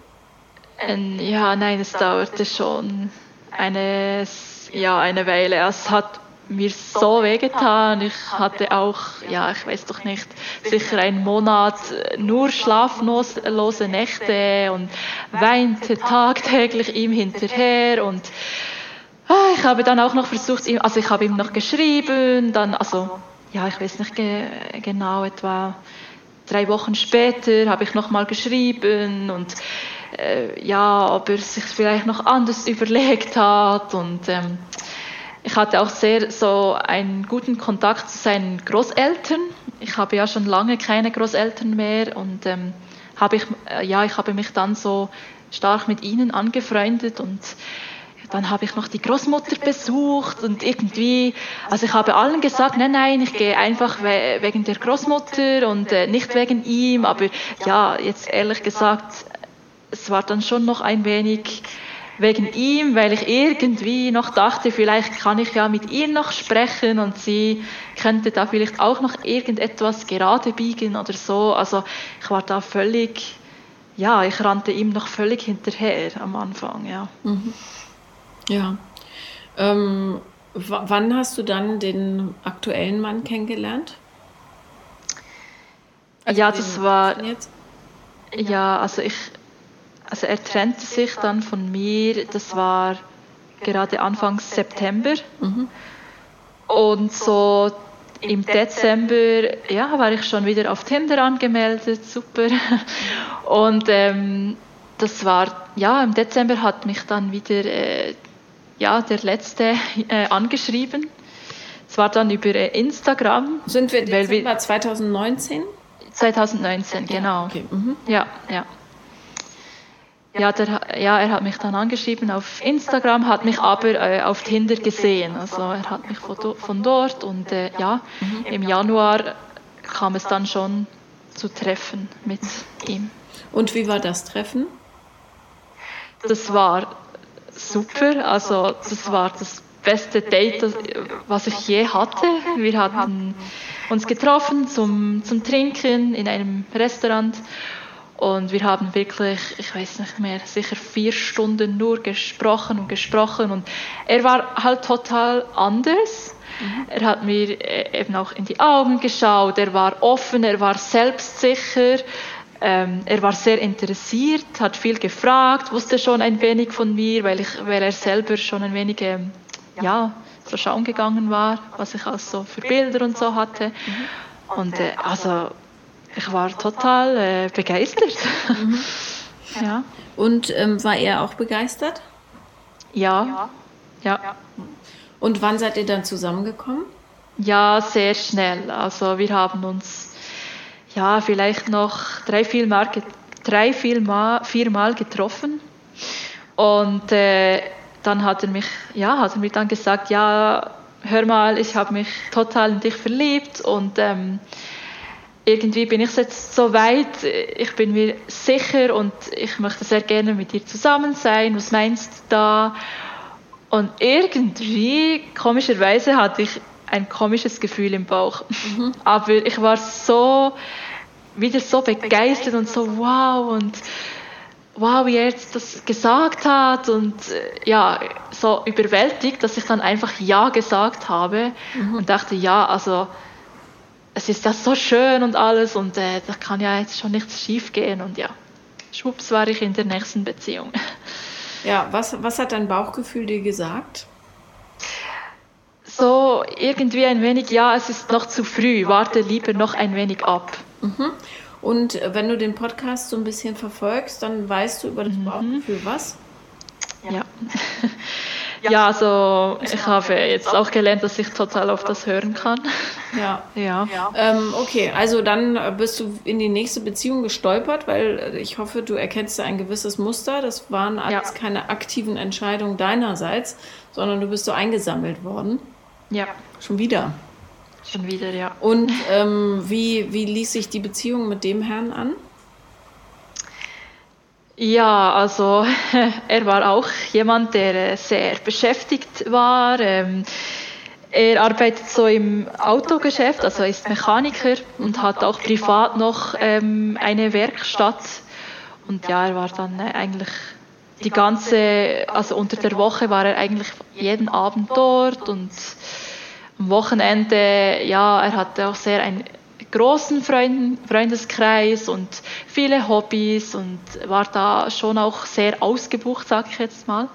Ähm, ja, nein, es dauerte schon eine, ja, eine Weile. Es hat mir so wehgetan. Ich hatte auch, ja, ich weiß doch nicht, sicher einen Monat nur schlaflose Nächte und weinte tagtäglich ihm hinterher und ah, ich habe dann auch noch versucht, also ich habe ihm noch geschrieben, dann, also, ja, ich weiß nicht ge genau, etwa drei Wochen später habe ich nochmal geschrieben und äh, ja, ob er sich vielleicht noch anders [LAUGHS] überlegt hat und ähm, ich hatte auch sehr so einen guten Kontakt zu seinen Großeltern. Ich habe ja schon lange keine Großeltern mehr und ähm, habe ich, äh, ja, ich habe mich dann so stark mit ihnen angefreundet und dann habe ich noch die Großmutter besucht und irgendwie, also ich habe allen gesagt, nein, nein, ich gehe einfach we wegen der Großmutter und äh, nicht wegen ihm, aber ja, jetzt ehrlich gesagt, es war dann schon noch ein wenig wegen ihm, weil ich irgendwie noch dachte, vielleicht kann ich ja mit ihr noch sprechen und sie könnte da vielleicht auch noch irgendetwas gerade biegen oder so. Also ich war da völlig, ja, ich rannte ihm noch völlig hinterher am Anfang, ja. Mhm. Ja. Ähm, wann hast du dann den aktuellen Mann kennengelernt? Also ja, das war. Ja, also ich, also er trennte sich dann von mir, das war gerade Anfang September. Mhm. Und so im Dezember, ja, war ich schon wieder auf Tinder angemeldet, super. [LAUGHS] Und ähm, das war, ja, im Dezember hat mich dann wieder, äh, ja, der Letzte [LAUGHS] äh, angeschrieben. Es war dann über äh, Instagram. Sind wir Dezember wir, 2019? 2019, genau. Okay. Mhm. Ja, ja. Ja, der, ja, er hat mich dann angeschrieben auf Instagram, hat mich aber äh, auf Tinder gesehen. Also er hat mich von, von dort und äh, ja, mhm. im Januar kam es dann schon zu Treffen mit ihm. Und wie war das Treffen? Das war super. Also das war das beste Date, was ich je hatte. Wir hatten uns getroffen zum, zum Trinken in einem Restaurant und wir haben wirklich, ich weiß nicht mehr, sicher vier Stunden nur gesprochen und gesprochen und er war halt total anders. Mhm. Er hat mir äh, eben auch in die Augen geschaut, er war offen, er war selbstsicher, ähm, er war sehr interessiert, hat viel gefragt, wusste schon ein wenig von mir, weil, ich, weil er selber schon ein wenig ähm, ja, so schauen gegangen war, was ich also so für Bilder und so hatte. Mhm. Und äh, also ich war total äh, begeistert. Mhm. [LAUGHS] ja. Und ähm, war er auch begeistert? Ja. ja. ja. Und wann seid ihr dann zusammengekommen? Ja, sehr schnell. Also wir haben uns ja vielleicht noch drei, vier Mal, drei, vier Mal, vier Mal getroffen. Und äh, dann hat er mich, ja, hat er mir dann gesagt, ja, hör mal, ich habe mich total in dich verliebt und ähm, irgendwie bin ich jetzt so weit, ich bin mir sicher und ich möchte sehr gerne mit dir zusammen sein. Was meinst du da? Und irgendwie, komischerweise, hatte ich ein komisches Gefühl im Bauch. Mhm. [LAUGHS] Aber ich war so, wieder so begeistert und so wow und wow, wie er jetzt das gesagt hat und äh, ja, so überwältigt, dass ich dann einfach Ja gesagt habe mhm. und dachte, ja, also es ist das so schön und alles und äh, da kann ja jetzt schon nichts schief gehen und ja, schwupps war ich in der nächsten Beziehung. [LAUGHS] Ja, was, was hat dein Bauchgefühl dir gesagt? So irgendwie ein wenig, ja, es ist noch zu früh, warte lieber noch ein wenig ab. Mhm. Und wenn du den Podcast so ein bisschen verfolgst, dann weißt du über das mhm. Bauchgefühl was? Ja. Ja, [LAUGHS] also ich habe jetzt auch gelernt, dass ich total auf das hören kann. Ja. ja. Ähm, okay, also dann bist du in die nächste Beziehung gestolpert, weil ich hoffe, du erkennst ein gewisses Muster. Das waren alles ja. keine aktiven Entscheidungen deinerseits, sondern du bist so eingesammelt worden. Ja. Schon wieder. Schon wieder, ja. Und ähm, wie, wie ließ sich die Beziehung mit dem Herrn an? Ja, also [LAUGHS] er war auch jemand, der äh, sehr beschäftigt war. Ähm, er arbeitet so im Autogeschäft, also ist Mechaniker und hat auch privat noch ähm, eine Werkstatt. Und ja, er war dann äh, eigentlich die ganze, also unter der Woche war er eigentlich jeden Abend dort und am Wochenende, ja, er hatte auch sehr ein großen Freund, Freundeskreis und viele Hobbys und war da schon auch sehr ausgebucht, sag ich jetzt mal.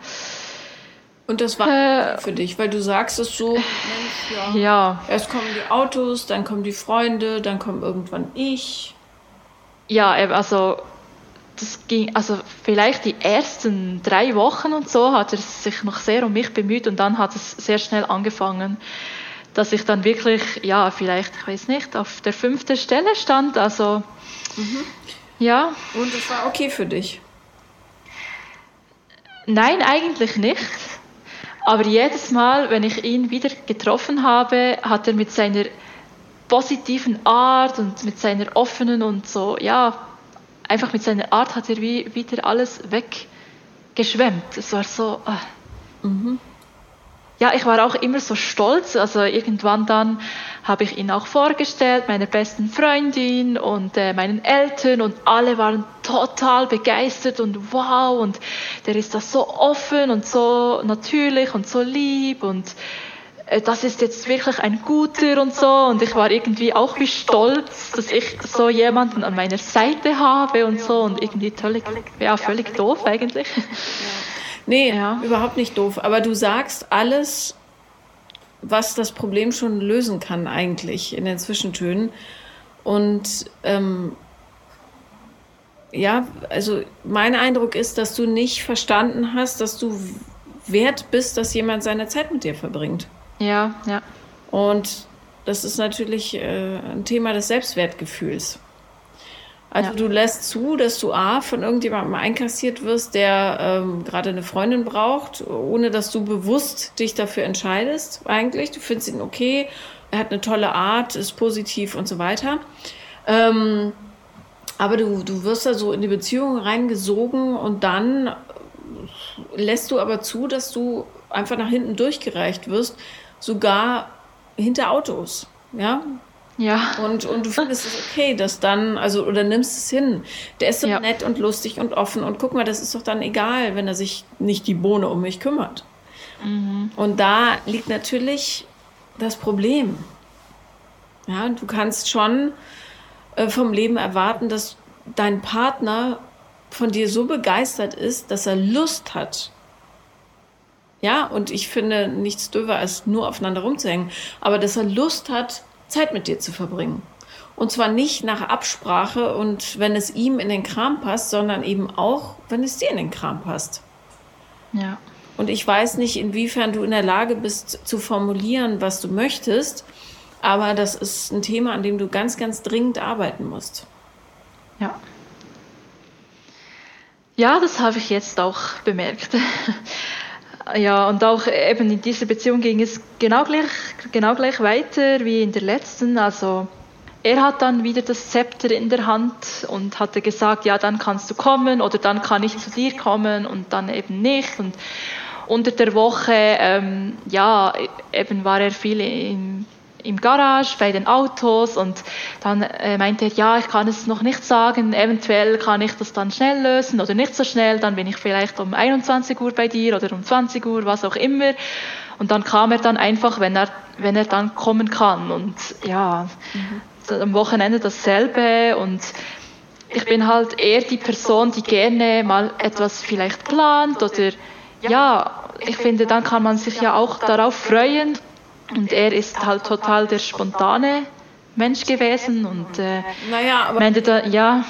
Und das war äh, für dich, weil du sagst es so, Mensch, ja, ja. Erst kommen die Autos, dann kommen die Freunde, dann kommt irgendwann ich. Ja, also das ging, also vielleicht die ersten drei Wochen und so hat er sich noch sehr um mich bemüht und dann hat es sehr schnell angefangen, dass ich dann wirklich, ja, vielleicht, ich weiß nicht, auf der fünften Stelle stand. Also, mhm. ja. Und es war okay für dich? Nein, eigentlich nicht. Aber jedes Mal, wenn ich ihn wieder getroffen habe, hat er mit seiner positiven Art und mit seiner offenen und so, ja, einfach mit seiner Art hat er wie, wieder alles weggeschwemmt. Es war so, äh, mhm ja, ich war auch immer so stolz. Also irgendwann dann habe ich ihn auch vorgestellt, meiner besten Freundin und äh, meinen Eltern und alle waren total begeistert und wow und der ist da so offen und so natürlich und so lieb und äh, das ist jetzt wirklich ein guter und so und ich war irgendwie auch wie stolz, dass ich so jemanden an meiner Seite habe und so und irgendwie völlig, ja, völlig doof eigentlich. Nee, ja. überhaupt nicht doof. Aber du sagst alles, was das Problem schon lösen kann, eigentlich in den Zwischentönen. Und ähm, ja, also mein Eindruck ist, dass du nicht verstanden hast, dass du wert bist, dass jemand seine Zeit mit dir verbringt. Ja, ja. Und das ist natürlich äh, ein Thema des Selbstwertgefühls. Also ja. du lässt zu, dass du A von irgendjemandem einkassiert wirst, der ähm, gerade eine Freundin braucht, ohne dass du bewusst dich dafür entscheidest eigentlich. Du findest ihn okay er hat eine tolle Art, ist positiv und so weiter. Ähm, aber du, du wirst da so in die Beziehung reingesogen und dann lässt du aber zu, dass du einfach nach hinten durchgereicht wirst, sogar hinter Autos. Ja, ja. Und, und du findest es okay, dass dann, also, oder nimmst es hin. Der ist so ja. nett und lustig und offen und guck mal, das ist doch dann egal, wenn er sich nicht die Bohne um mich kümmert. Mhm. Und da liegt natürlich das Problem. Ja, du kannst schon äh, vom Leben erwarten, dass dein Partner von dir so begeistert ist, dass er Lust hat. Ja, und ich finde nichts döver, als nur aufeinander rumzuhängen, aber dass er Lust hat, Zeit mit dir zu verbringen. Und zwar nicht nach Absprache und wenn es ihm in den Kram passt, sondern eben auch, wenn es dir in den Kram passt. Ja. Und ich weiß nicht, inwiefern du in der Lage bist zu formulieren, was du möchtest, aber das ist ein Thema, an dem du ganz, ganz dringend arbeiten musst. Ja. Ja, das habe ich jetzt auch bemerkt. Ja, und auch eben in dieser Beziehung ging es genau gleich, genau gleich weiter wie in der letzten. Also er hat dann wieder das Zepter in der Hand und hatte gesagt, ja, dann kannst du kommen oder dann kann ich zu dir kommen und dann eben nicht. Und unter der Woche, ähm, ja, eben war er viel im im Garage bei den Autos und dann äh, meinte er, ja, ich kann es noch nicht sagen, eventuell kann ich das dann schnell lösen oder nicht so schnell, dann bin ich vielleicht um 21 Uhr bei dir oder um 20 Uhr, was auch immer. Und dann kam er dann einfach, wenn er, wenn er dann kommen kann. Und ja, mhm. am Wochenende dasselbe und ich bin halt eher die Person, die gerne mal etwas vielleicht plant oder ja, ich finde, dann kann man sich ja auch darauf freuen, und er ist halt total der spontane Mensch gewesen und äh, naja, aber meinte da, ja.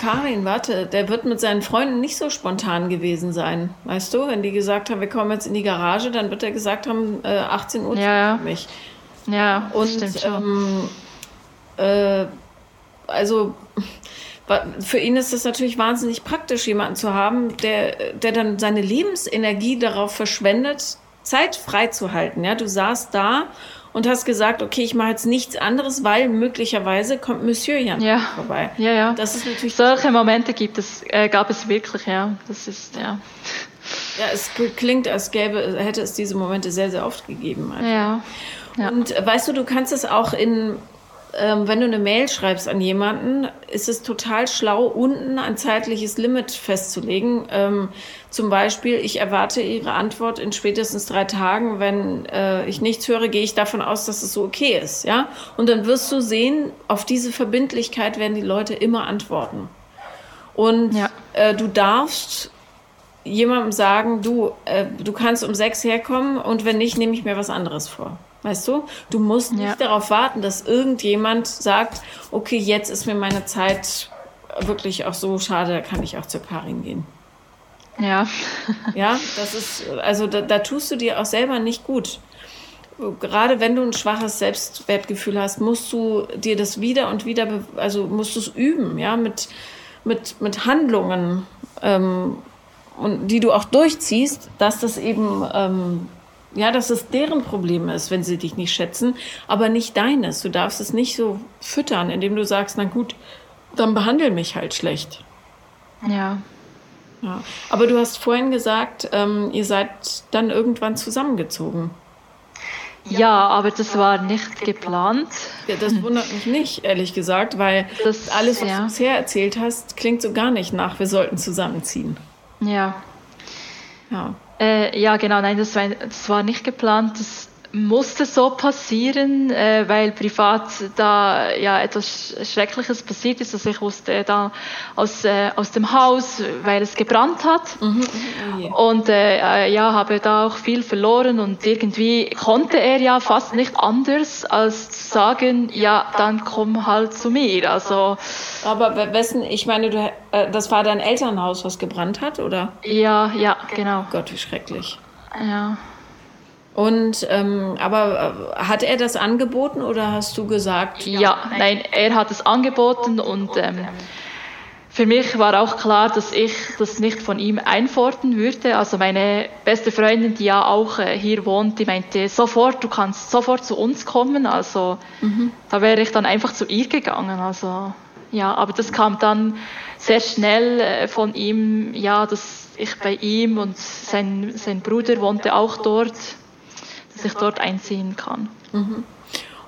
Karin, warte, der wird mit seinen Freunden nicht so spontan gewesen sein. Weißt du, wenn die gesagt haben, wir kommen jetzt in die Garage, dann wird er gesagt haben, äh, 18 Uhr ja, für mich. Ja, und stimmt schon. Ähm, äh, also für ihn ist es natürlich wahnsinnig praktisch, jemanden zu haben, der, der dann seine Lebensenergie darauf verschwendet, Zeit freizuhalten. Ja, du saßt da und hast gesagt, okay, ich mache jetzt nichts anderes, weil möglicherweise kommt Monsieur Jan ja. vorbei. Ja, ja. Das ist natürlich solche Momente gibt es, äh, gab es wirklich, ja. Das ist ja. Ja, es klingt, als gäbe, hätte es diese Momente sehr, sehr oft gegeben. Also. Ja. ja. Und äh, weißt du, du kannst es auch in ähm, wenn du eine Mail schreibst an jemanden, ist es total schlau, unten ein zeitliches Limit festzulegen. Ähm, zum Beispiel, ich erwarte Ihre Antwort in spätestens drei Tagen. Wenn äh, ich nichts höre, gehe ich davon aus, dass es so okay ist. Ja? Und dann wirst du sehen, auf diese Verbindlichkeit werden die Leute immer antworten. Und ja. äh, du darfst jemandem sagen, du, äh, du kannst um sechs herkommen und wenn nicht, nehme ich mir was anderes vor. Weißt du? Du musst nicht ja. darauf warten, dass irgendjemand sagt, okay, jetzt ist mir meine Zeit wirklich auch so schade, da kann ich auch zur Karin gehen. Ja. ja, [LAUGHS] das ist, also da, da tust du dir auch selber nicht gut. Gerade wenn du ein schwaches Selbstwertgefühl hast, musst du dir das wieder und wieder, also musst du es üben, ja, mit, mit, mit Handlungen, ähm, und die du auch durchziehst, dass das eben ähm, ja, dass es deren Problem ist, wenn sie dich nicht schätzen, aber nicht deines. Du darfst es nicht so füttern, indem du sagst, na gut, dann behandel mich halt schlecht. Ja. ja. Aber du hast vorhin gesagt, ähm, ihr seid dann irgendwann zusammengezogen. Ja, aber das war nicht geplant. Ja, das wundert mich nicht, ehrlich gesagt, weil das, alles, was ja. du bisher erzählt hast, klingt so gar nicht nach, wir sollten zusammenziehen. Ja. Ja. Äh, ja, genau, nein, das war, das war nicht geplant. Das musste so passieren, äh, weil privat da ja etwas Schreckliches passiert ist. Also ich wusste da aus, äh, aus dem Haus, weil es gebrannt hat. Mhm, mhm oh und äh, ja, habe da auch viel verloren und irgendwie konnte er ja fast nicht anders als zu sagen, ja, dann komm halt zu mir. Also aber wessen, ich meine, du, äh, das war dein Elternhaus, was gebrannt hat, oder? Ja, ja, genau. Gott, wie schrecklich. Ja. Und ähm, aber äh, hat er das angeboten oder hast du gesagt? Ja, nein, er hat es angeboten und ähm, für mich war auch klar, dass ich das nicht von ihm einfordern würde. Also meine beste Freundin, die ja auch äh, hier wohnt, die meinte sofort, du kannst sofort zu uns kommen. Also mhm. da wäre ich dann einfach zu ihr gegangen. Also ja, aber das kam dann sehr schnell äh, von ihm, ja, dass ich bei ihm und sein, sein Bruder wohnte auch dort, dass ich dort einziehen kann. Mhm.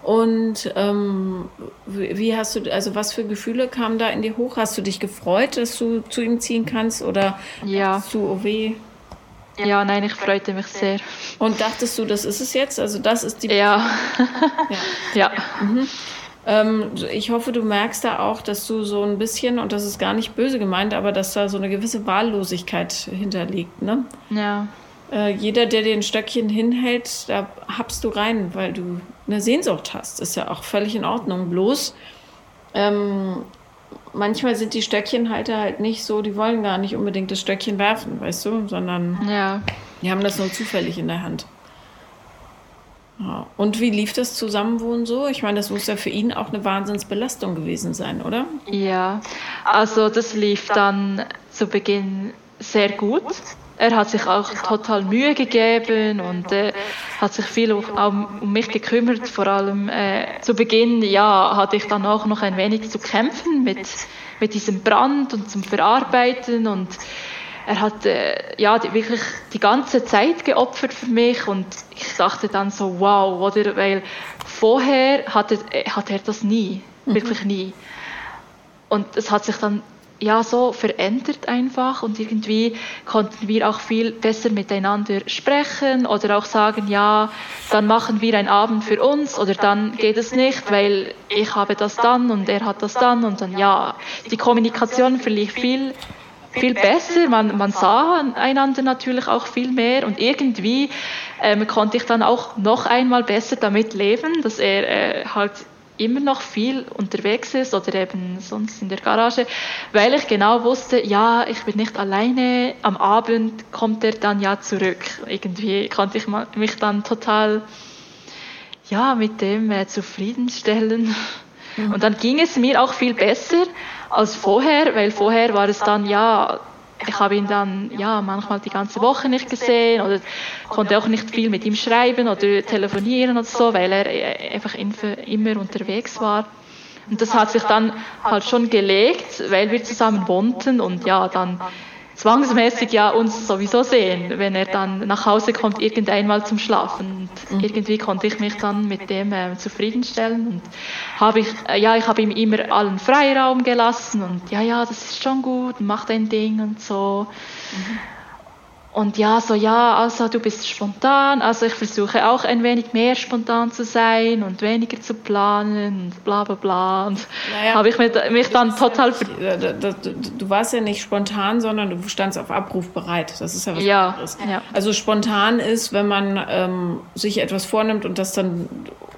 Und ähm, wie hast du, also was für Gefühle kamen da in dir hoch? Hast du dich gefreut, dass du zu ihm ziehen kannst oder ja. du, oh weh? Ja, nein, ich freute mich sehr. Und dachtest du, das ist es jetzt? Also das ist die... Ja. ja. [LAUGHS] ja. Mhm. Ähm, ich hoffe, du merkst da auch, dass du so ein bisschen, und das ist gar nicht böse gemeint, aber dass da so eine gewisse Wahllosigkeit hinterliegt, ne? Ja. Äh, jeder, der dir ein Stöckchen hinhält, da habst du rein, weil du eine Sehnsucht hast. Ist ja auch völlig in Ordnung. Bloß ähm, manchmal sind die Stöckchenhalter halt nicht so, die wollen gar nicht unbedingt das Stöckchen werfen, weißt du, sondern ja. die haben das nur zufällig in der Hand. Ja. Und wie lief das Zusammenwohnen so? Ich meine, das muss ja für ihn auch eine Wahnsinnsbelastung gewesen sein, oder? Ja, also das lief dann zu Beginn sehr gut er hat sich auch total Mühe gegeben und äh, hat sich viel auch um mich gekümmert. Vor allem äh, zu Beginn ja, hatte ich dann auch noch ein wenig zu kämpfen mit, mit diesem Brand und zum Verarbeiten und er hat äh, ja die, wirklich die ganze Zeit geopfert für mich und ich dachte dann so wow, oder weil vorher hatte, hatte er das nie, mhm. wirklich nie. Und es hat sich dann ja so verändert einfach und irgendwie konnten wir auch viel besser miteinander sprechen oder auch sagen, ja, dann machen wir einen Abend für uns oder dann geht es nicht, weil ich habe das dann und er hat das dann und dann ja, die Kommunikation verlief viel viel besser, man, man sah einander natürlich auch viel mehr und irgendwie ähm, konnte ich dann auch noch einmal besser damit leben, dass er äh, halt immer noch viel unterwegs ist oder eben sonst in der Garage, weil ich genau wusste, ja, ich bin nicht alleine, am Abend kommt er dann ja zurück. Irgendwie konnte ich mich dann total ja, mit dem äh, zufriedenstellen. Und dann ging es mir auch viel besser als vorher, weil vorher war es dann, ja, ich habe ihn dann ja manchmal die ganze Woche nicht gesehen oder konnte auch nicht viel mit ihm schreiben oder telefonieren oder so, weil er äh, einfach immer unterwegs war. Und das hat sich dann halt schon gelegt, weil wir zusammen wohnten und ja, dann zwangsmäßig ja uns sowieso sehen, wenn er dann nach Hause kommt, irgendeinmal zum Schlafen. Und mhm. irgendwie konnte ich mich dann mit dem äh, zufriedenstellen und habe ich, äh, ja, ich habe ihm immer allen Freiraum gelassen und ja, ja, das ist schon gut, mach dein Ding und so. Mhm. Und ja, so ja, also du bist spontan, also ich versuche auch ein wenig mehr spontan zu sein und weniger zu planen und bla bla bla. Und naja, habe ich mich, mich dann total... Du warst ja nicht spontan, sondern du standst auf Abruf bereit. Das ist ja was ja, anderes. Ja. Also spontan ist, wenn man ähm, sich etwas vornimmt und das dann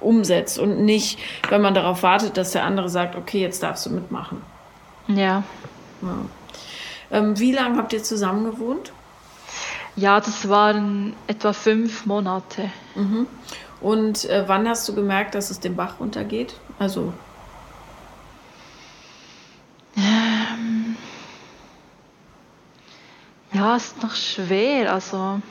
umsetzt und nicht, wenn man darauf wartet, dass der andere sagt, okay, jetzt darfst du mitmachen. Ja. ja. Ähm, wie lange habt ihr zusammen gewohnt? Ja, das waren etwa fünf Monate. Mhm. Und äh, wann hast du gemerkt, dass es den Bach runtergeht? Also. Ähm, ja, ist noch schwer. Also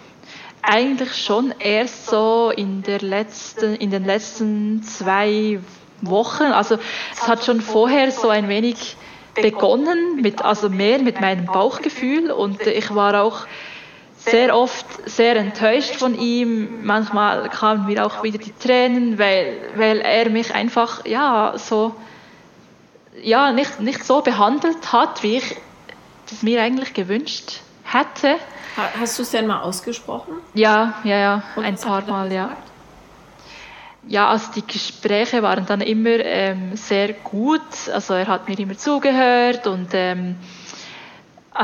eigentlich schon erst so in der letzten, in den letzten zwei Wochen. Also es hat schon vorher so ein wenig begonnen mit, also mehr mit meinem Bauchgefühl und ich war auch sehr oft sehr enttäuscht von ihm. Manchmal kamen mir auch wieder die Tränen, weil, weil er mich einfach ja so ja nicht, nicht so behandelt hat, wie ich es mir eigentlich gewünscht hätte. Hast du es denn mal ausgesprochen? Ja, ja, ja, Und ein paar Mal, ja. Ja, also die Gespräche waren dann immer ähm, sehr gut. Also er hat mir immer zugehört und ähm,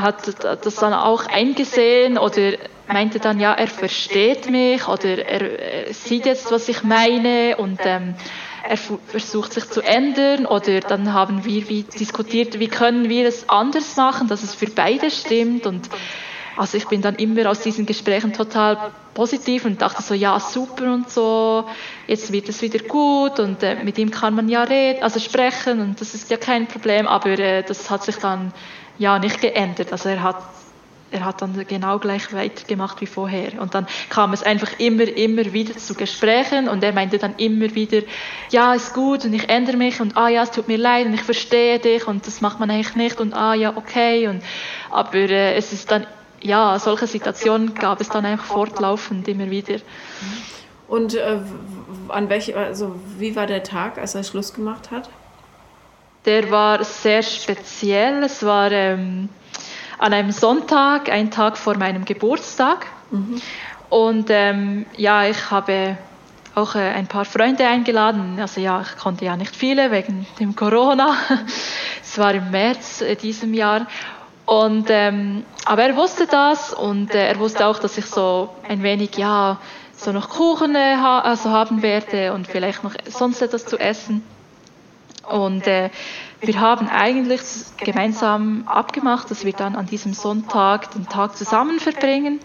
hat das dann auch eingesehen oder meinte dann, ja, er versteht mich oder er, sieht jetzt, was ich meine und ähm, er versucht sich zu ändern oder dann haben wir wie diskutiert, wie können wir es anders machen, dass es für beide stimmt und also ich bin dann immer aus diesen Gesprächen total positiv und dachte so, ja, super und so, jetzt wird es wieder gut und äh, mit ihm kann man ja reden, also sprechen und das ist ja kein Problem, aber äh, das hat sich dann ja nicht geändert. Also er hat er hat dann genau gleich weitergemacht wie vorher. Und dann kam es einfach immer, immer wieder zu Gesprächen und er meinte dann immer wieder, ja, ist gut und ich ändere mich und ah ja, es tut mir leid und ich verstehe dich und das macht man eigentlich nicht und ah ja, okay. Und, aber äh, es ist dann, ja, solche Situationen gab es dann einfach fortlaufend immer wieder. Und äh, an welch, also wie war der Tag, als er Schluss gemacht hat? Der war sehr speziell. Es war ähm, an einem Sonntag, einen Tag vor meinem Geburtstag. Mhm. Und ähm, ja, ich habe auch äh, ein paar Freunde eingeladen. Also ja, ich konnte ja nicht viele wegen dem Corona. [LAUGHS] es war im März äh, diesem Jahr. Und, ähm, aber er wusste das und äh, er wusste auch, dass ich so ein wenig, ja, so noch Kuchen äh, ha also haben werde und vielleicht noch sonst etwas zu essen. Und äh, wir haben eigentlich gemeinsam abgemacht, dass wir dann an diesem Sonntag den Tag zusammen verbringen.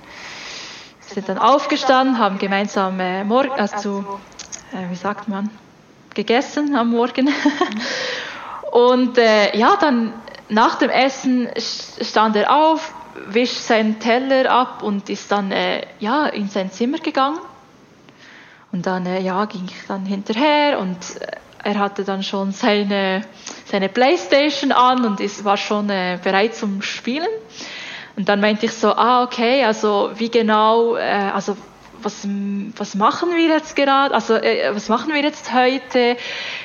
Wir sind dann aufgestanden, haben gemeinsam äh, morgen, also äh, wie sagt man, gegessen am Morgen. [LAUGHS] Und äh, ja, dann nach dem Essen stand er auf, wischt seinen Teller ab und ist dann äh, ja in sein Zimmer gegangen. Und dann äh, ja ging ich dann hinterher und äh, er hatte dann schon seine, seine Playstation an und ist, war schon äh, bereit zum Spielen. Und dann meinte ich so, ah, okay, also wie genau, äh, also was, was machen wir jetzt gerade, also äh, was machen wir jetzt heute,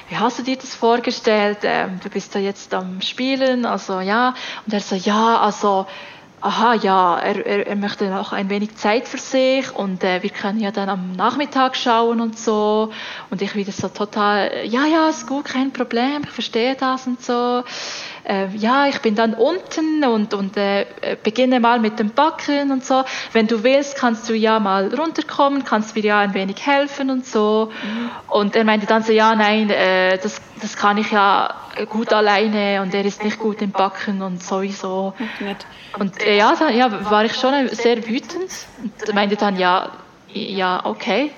wie hast du dir das vorgestellt, ähm, du bist da jetzt am Spielen, also ja, und er so, ja, also aha, ja, er, er, er möchte noch ein wenig Zeit für sich und äh, wir können ja dann am Nachmittag schauen und so. Und ich wieder so total, ja, ja, ist gut, kein Problem, ich verstehe das und so. Äh, ja, ich bin dann unten und, und äh, beginne mal mit dem Backen und so. Wenn du willst, kannst du ja mal runterkommen, kannst mir ja ein wenig helfen und so. Mhm. Und er meinte dann so, ja, nein, äh, das, das kann ich ja gut alleine und er ist nicht gut im Backen und sowieso. Und äh, ja, da, ja, war ich schon sehr wütend und meinte dann, ja, ja, okay.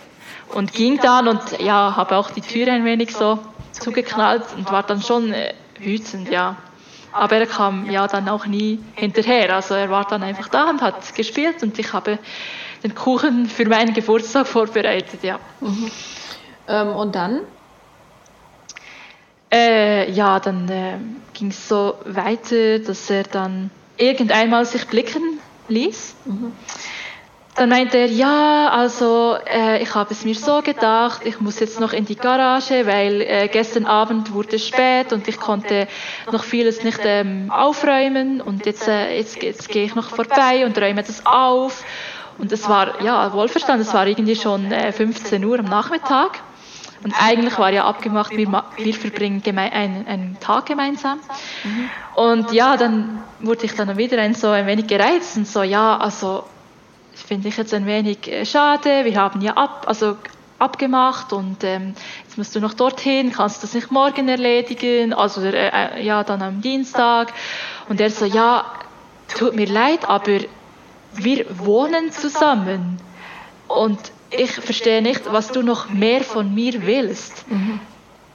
Und ging dann und ja, habe auch die Tür ein wenig so zugeknallt und war dann schon äh, wütend, ja. Aber er kam ja dann auch nie hinterher. Also er war dann einfach da und hat gespielt und ich habe den Kuchen für meinen Geburtstag vorbereitet, ja. Mhm. Ähm, und dann? Äh, ja, dann äh, ging es so weiter, dass er dann irgendeinmal sich blicken ließ. Mhm. Dann meinte er, ja, also äh, ich habe es mir so gedacht, ich muss jetzt noch in die Garage, weil äh, gestern Abend wurde es spät und ich konnte noch vieles nicht ähm, aufräumen und jetzt, äh, jetzt, jetzt gehe ich noch vorbei und räume das auf. Und es war, ja, wohlverstanden, es war irgendwie schon äh, 15 Uhr am Nachmittag. Und eigentlich war ja abgemacht, wir, wir verbringen einen, einen Tag gemeinsam. Mhm. Und ja, dann wurde ich dann wieder ein, so ein wenig gereizt und so, ja, also finde ich jetzt ein wenig äh, schade, wir haben ja ab, also abgemacht und ähm, jetzt musst du noch dorthin, kannst du das nicht morgen erledigen, also äh, äh, ja, dann am Dienstag. Und er so, ja, tut mir leid, aber wir wohnen zusammen. Und ich verstehe nicht, was du noch mehr von mir willst. Mhm.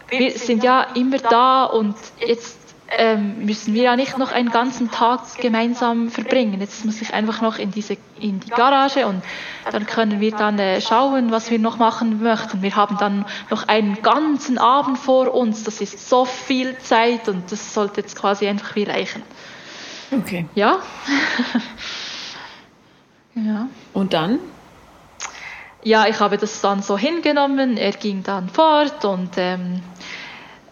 Wir sind ja immer da und jetzt ähm, müssen wir ja nicht noch einen ganzen Tag gemeinsam verbringen. Jetzt muss ich einfach noch in, diese, in die Garage und dann können wir dann äh, schauen, was wir noch machen möchten. Wir haben dann noch einen ganzen Abend vor uns. Das ist so viel Zeit und das sollte jetzt quasi einfach wie reichen. Okay. Ja. [LAUGHS] ja. Und dann? ja, ich habe das dann so hingenommen. Er ging dann fort und ähm,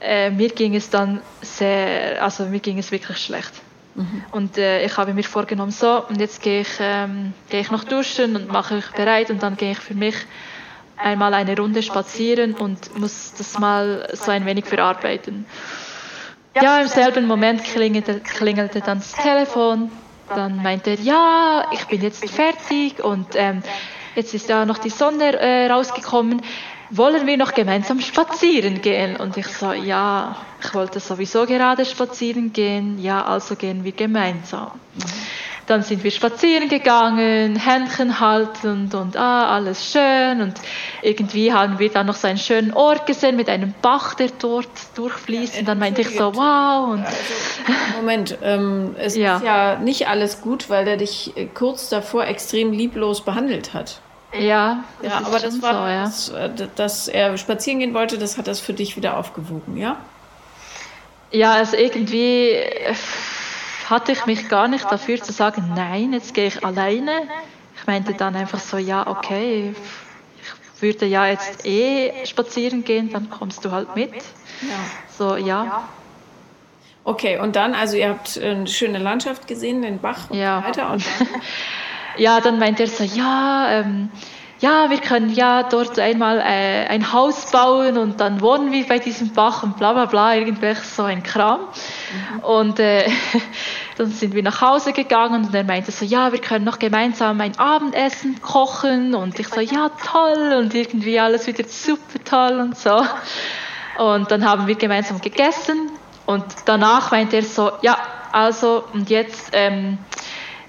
äh, mir ging es dann sehr, also mir ging es wirklich schlecht. Mhm. Und äh, ich habe mir vorgenommen, so, und jetzt gehe ich, ähm, gehe ich noch duschen und mache mich bereit und dann gehe ich für mich einmal eine Runde spazieren und muss das mal so ein wenig verarbeiten. Ja, im selben Moment klingelte, klingelte dann das Telefon. Dann meinte er, ja, ich bin jetzt fertig und ähm, jetzt ist ja noch die Sonne äh, rausgekommen, wollen wir noch gemeinsam spazieren gehen? Und ich so, ja, ich wollte sowieso gerade spazieren gehen, ja, also gehen wir gemeinsam. dann sind wir spazieren gegangen, Händchen haltend und ah, alles schön. Und irgendwie haben wir dann noch so einen schönen Ort gesehen mit einem Bach, der dort durchfließt. Ja, und dann meinte ich so, wow. Und also, Moment, ähm, es [LAUGHS] ja. ist ja nicht alles gut, weil er dich kurz davor extrem lieblos behandelt hat. Ja, das ja aber das war, so, ja. das, äh, dass er spazieren gehen wollte, das hat das für dich wieder aufgewogen, ja? Ja, also irgendwie äh, hatte ich mich gar nicht dafür zu sagen, nein, jetzt gehe ich alleine. Ich meinte dann einfach so, ja, okay, ich würde ja jetzt eh spazieren gehen, dann kommst du halt mit. Ja. So, ja. Okay, und dann, also ihr habt eine schöne Landschaft gesehen, den Bach und ja. so weiter. Und? [LAUGHS] ja, dann meinte er so, ja, ähm, ja, wir können ja dort einmal äh, ein Haus bauen und dann wohnen wir bei diesem Bach und bla bla bla, irgendwelch so ein Kram. Mhm. Und äh, [LAUGHS] dann sind wir nach Hause gegangen und er meinte so, ja, wir können noch gemeinsam ein Abendessen kochen und ich so, ja, toll und irgendwie alles wieder super toll und so. Und dann haben wir gemeinsam gegessen und danach meinte er so, ja, also und jetzt... Ähm,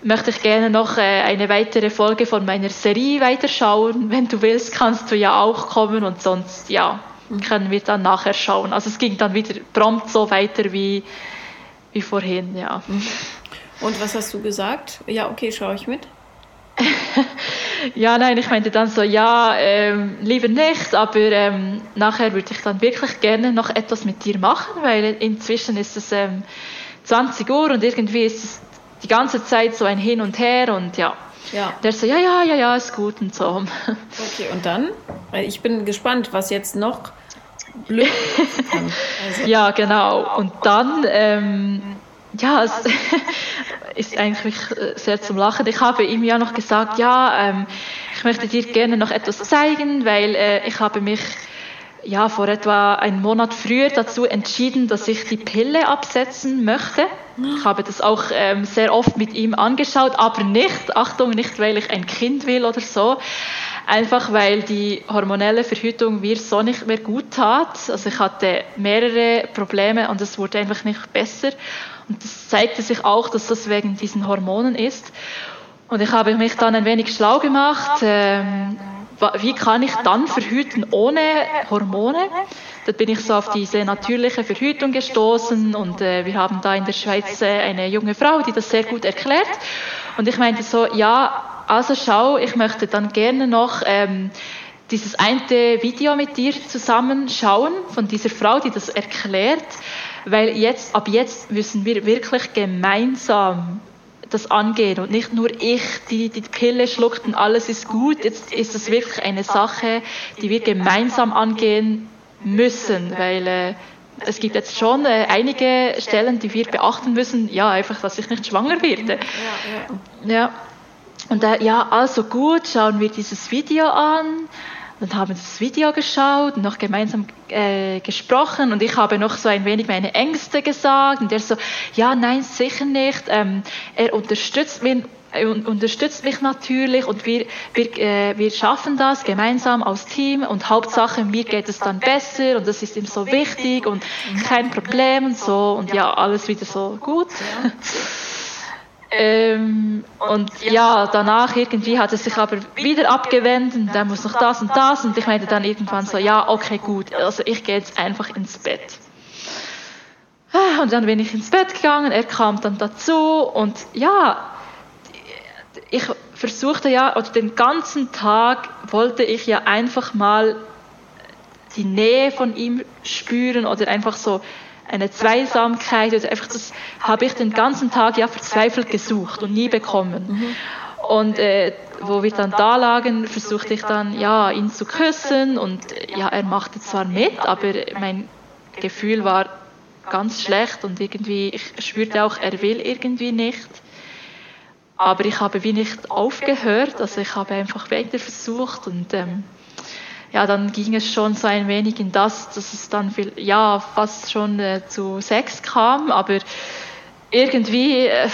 möchte ich gerne noch äh, eine weitere Folge von meiner Serie weiterschauen. [LAUGHS] Wenn du willst, kannst du ja auch kommen und sonst, ja, können wir dann nachher schauen. Also es ging dann wieder prompt so weiter wie, wie vorhin, ja. Und was hast du gesagt? Ja, okay, schaue ich mit. [LAUGHS] ja, nein, ich meinte dann so, ja, ähm, lieber nicht, aber ähm, nachher würde ich dann wirklich gerne noch etwas mit dir machen, weil inzwischen ist es ähm, 20 Uhr und irgendwie ist es die ganze Zeit so ein Hin und Her und ja. Ja. Der so, ja, ja, ja, ja, ist gut und so. Okay, und dann? Ich bin gespannt, was jetzt noch blöd. Also. Ja, genau. Und dann, ähm, ja, es [LAUGHS] ist eigentlich sehr zum Lachen. Ich habe ihm ja noch gesagt, ja, ähm, ich möchte dir gerne noch etwas zeigen, weil äh, ich habe mich ja, vor etwa einem Monat früher dazu entschieden, dass ich die Pille absetzen möchte. Ich habe das auch ähm, sehr oft mit ihm angeschaut, aber nicht, Achtung, nicht weil ich ein Kind will oder so, einfach weil die hormonelle Verhütung mir so nicht mehr gut tat. Also ich hatte mehrere Probleme und es wurde einfach nicht besser. Und es zeigte sich auch, dass das wegen diesen Hormonen ist. Und ich habe mich dann ein wenig schlau gemacht. Ähm, wie kann ich dann verhüten ohne Hormone? Da bin ich so auf diese natürliche Verhütung gestoßen und äh, wir haben da in der Schweiz äh, eine junge Frau, die das sehr gut erklärt. Und ich meinte so, ja, also schau, ich möchte dann gerne noch ähm, dieses eine Video mit dir zusammen schauen von dieser Frau, die das erklärt, weil jetzt, ab jetzt müssen wir wirklich gemeinsam das angehen und nicht nur ich, die die Pille schluckt und alles ist gut. Jetzt ist es wirklich eine Sache, die wir gemeinsam angehen müssen, weil äh, es gibt jetzt schon äh, einige Stellen, die wir beachten müssen. Ja, einfach, dass ich nicht schwanger werde. Ja, ja. ja. Und äh, ja, also gut, schauen wir dieses Video an. Dann haben wir das Video geschaut und noch gemeinsam äh, gesprochen. Und ich habe noch so ein wenig meine Ängste gesagt. Und er so, ja, nein, sicher nicht. Ähm, er unterstützt mich, äh, unterstützt mich natürlich. Und wir, wir, äh, wir schaffen das gemeinsam als Team. Und Hauptsache mir geht es dann besser. Und das ist ihm so wichtig. Und kein Problem und so. Und ja, alles wieder so gut. [LAUGHS] Ähm, und ja, danach irgendwie hat es sich aber wieder abgewendet, da muss noch das und das und ich meinte dann irgendwann so, ja, okay, gut, also ich gehe jetzt einfach ins Bett. Ah, und dann bin ich ins Bett gegangen, er kam dann dazu und ja, ich versuchte ja, oder den ganzen Tag wollte ich ja einfach mal die Nähe von ihm spüren oder einfach so eine Zweisamkeit. Also einfach das habe ich den ganzen Tag ja verzweifelt gesucht und nie bekommen. Mhm. Und äh, wo wir dann da lagen, versuchte ich dann ja ihn zu küssen und ja er machte zwar mit, aber mein Gefühl war ganz schlecht und irgendwie ich spürte auch er will irgendwie nicht. Aber ich habe wie nicht aufgehört, also ich habe einfach weiter versucht und ähm, ja, dann ging es schon so ein wenig in das, dass es dann viel, ja, fast schon äh, zu Sex kam, aber irgendwie äh,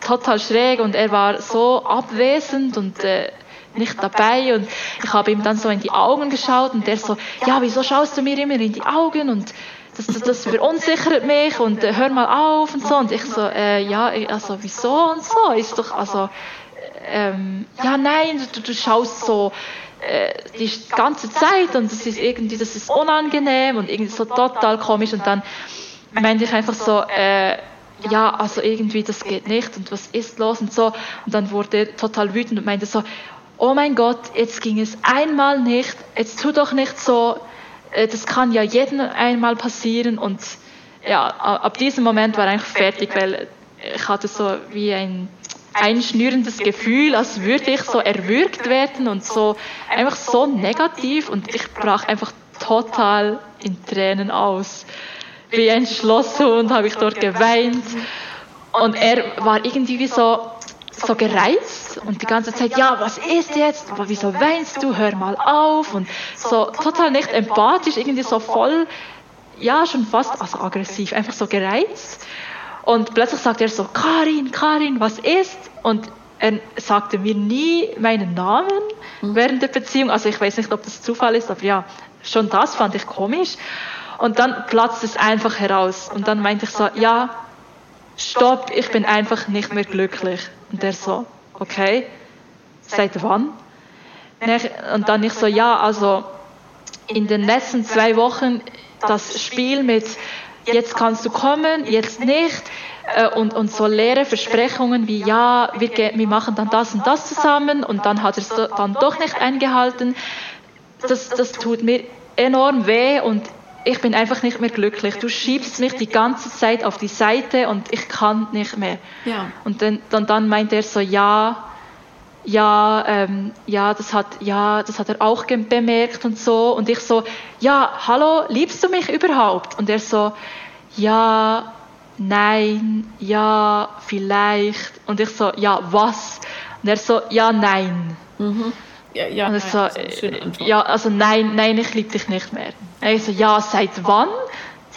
total schräg und er war so abwesend und äh, nicht dabei und ich habe ihm dann so in die Augen geschaut und der so, ja, wieso schaust du mir immer in die Augen und das, das, das verunsichert mich und äh, hör mal auf und so. Und ich so, äh, ja, also wieso und so? Ist doch, also, ähm, ja, nein, du, du schaust so die ganze Zeit und das ist irgendwie, das ist unangenehm und irgendwie so total komisch und dann meinte ich einfach so, äh, ja, also irgendwie, das geht nicht und was ist los und so. Und dann wurde er total wütend und meinte so, oh mein Gott, jetzt ging es einmal nicht, jetzt tu doch nicht so, äh, das kann ja jedem einmal passieren und ja, ab diesem Moment war ich fertig, weil ich hatte so wie ein einschnürendes Gefühl, als würde ich so erwürgt werden und so einfach so negativ und ich brach einfach total in Tränen aus. Wie ein Schlosshund habe ich dort geweint und er war irgendwie so so gereizt und die ganze Zeit, ja, was ist jetzt? Wieso weinst du? Hör mal auf. Und so total nicht empathisch, irgendwie so voll, ja, schon fast also aggressiv, einfach so gereizt. Und plötzlich sagt er so, Karin, Karin, was ist? Und er sagte mir nie meinen Namen mhm. während der Beziehung. Also ich weiß nicht, ob das Zufall ist, aber ja, schon das fand ich komisch. Und dann platzt es einfach heraus. Und dann meinte ich so, ja, stopp, ich bin einfach nicht mehr glücklich. Und der so, okay, seit wann? Und dann ich so, ja, also in den letzten zwei Wochen das Spiel mit jetzt kannst du kommen, jetzt nicht äh, und, und so leere Versprechungen wie ja, wir, wir machen dann das und das zusammen und dann hat er es dann doch nicht eingehalten. Das, das tut mir enorm weh und ich bin einfach nicht mehr glücklich. Du schiebst mich die ganze Zeit auf die Seite und ich kann nicht mehr. Ja. Und dann, dann, dann meint er so, ja, ja, ähm, ja, das hat, ja, das hat er auch bemerkt und so. Und ich so, ja, hallo, liebst du mich überhaupt? Und er so, ja, nein, ja, vielleicht. Und ich so, ja, was? Und er so, ja, nein. Mhm. Ja, ja, und so, ja, also nein, nein, ich liebe dich nicht mehr. Ich so, ja, seit wann?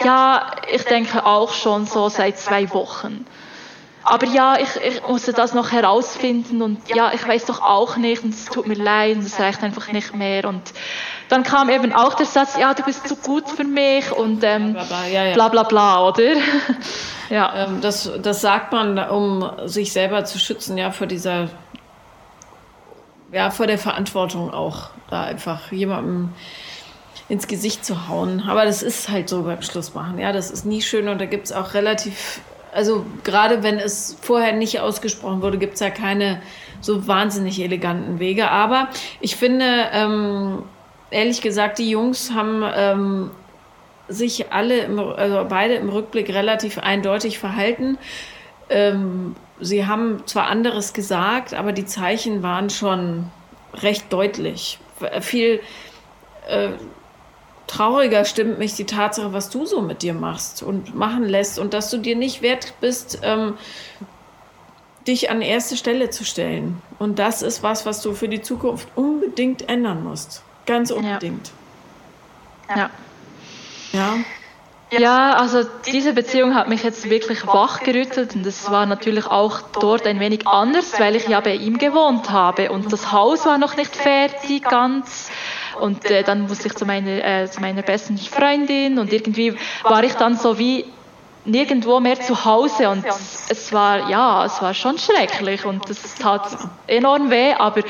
Ja, ich denke auch schon so seit zwei Wochen. Aber ja, ich, ich musste das noch herausfinden und ja, ich weiß doch auch nicht und es tut mir leid und es reicht einfach nicht mehr. Und dann kam eben auch der Satz, ja, du bist zu gut für mich und ähm, bla, bla, ja, ja. bla bla bla, oder? [LAUGHS] ja. Ähm, das, das sagt man, um sich selber zu schützen, ja, vor dieser ja, vor der Verantwortung auch, da einfach jemandem ins Gesicht zu hauen. Aber das ist halt so beim Schlussmachen. Ja, das ist nie schön und da gibt es auch relativ, also gerade wenn es vorher nicht ausgesprochen wurde, gibt es ja keine so wahnsinnig eleganten Wege. Aber ich finde, ähm, ehrlich gesagt, die Jungs haben ähm, sich alle, im, also beide im Rückblick relativ eindeutig verhalten. Ähm, sie haben zwar anderes gesagt, aber die Zeichen waren schon recht deutlich. Viel äh, trauriger stimmt mich die Tatsache, was du so mit dir machst und machen lässt und dass du dir nicht wert bist, ähm, dich an erste Stelle zu stellen. Und das ist was, was du für die Zukunft unbedingt ändern musst. Ganz unbedingt. Ja. Ja. ja. Ja, also diese Beziehung hat mich jetzt wirklich wachgerüttelt und es war natürlich auch dort ein wenig anders, weil ich ja bei ihm gewohnt habe und das Haus war noch nicht fertig ganz und äh, dann musste ich zu meiner, äh, zu meiner besten Freundin und irgendwie war ich dann so wie nirgendwo mehr zu Hause und es war, ja, es war schon schrecklich und es tat enorm weh, aber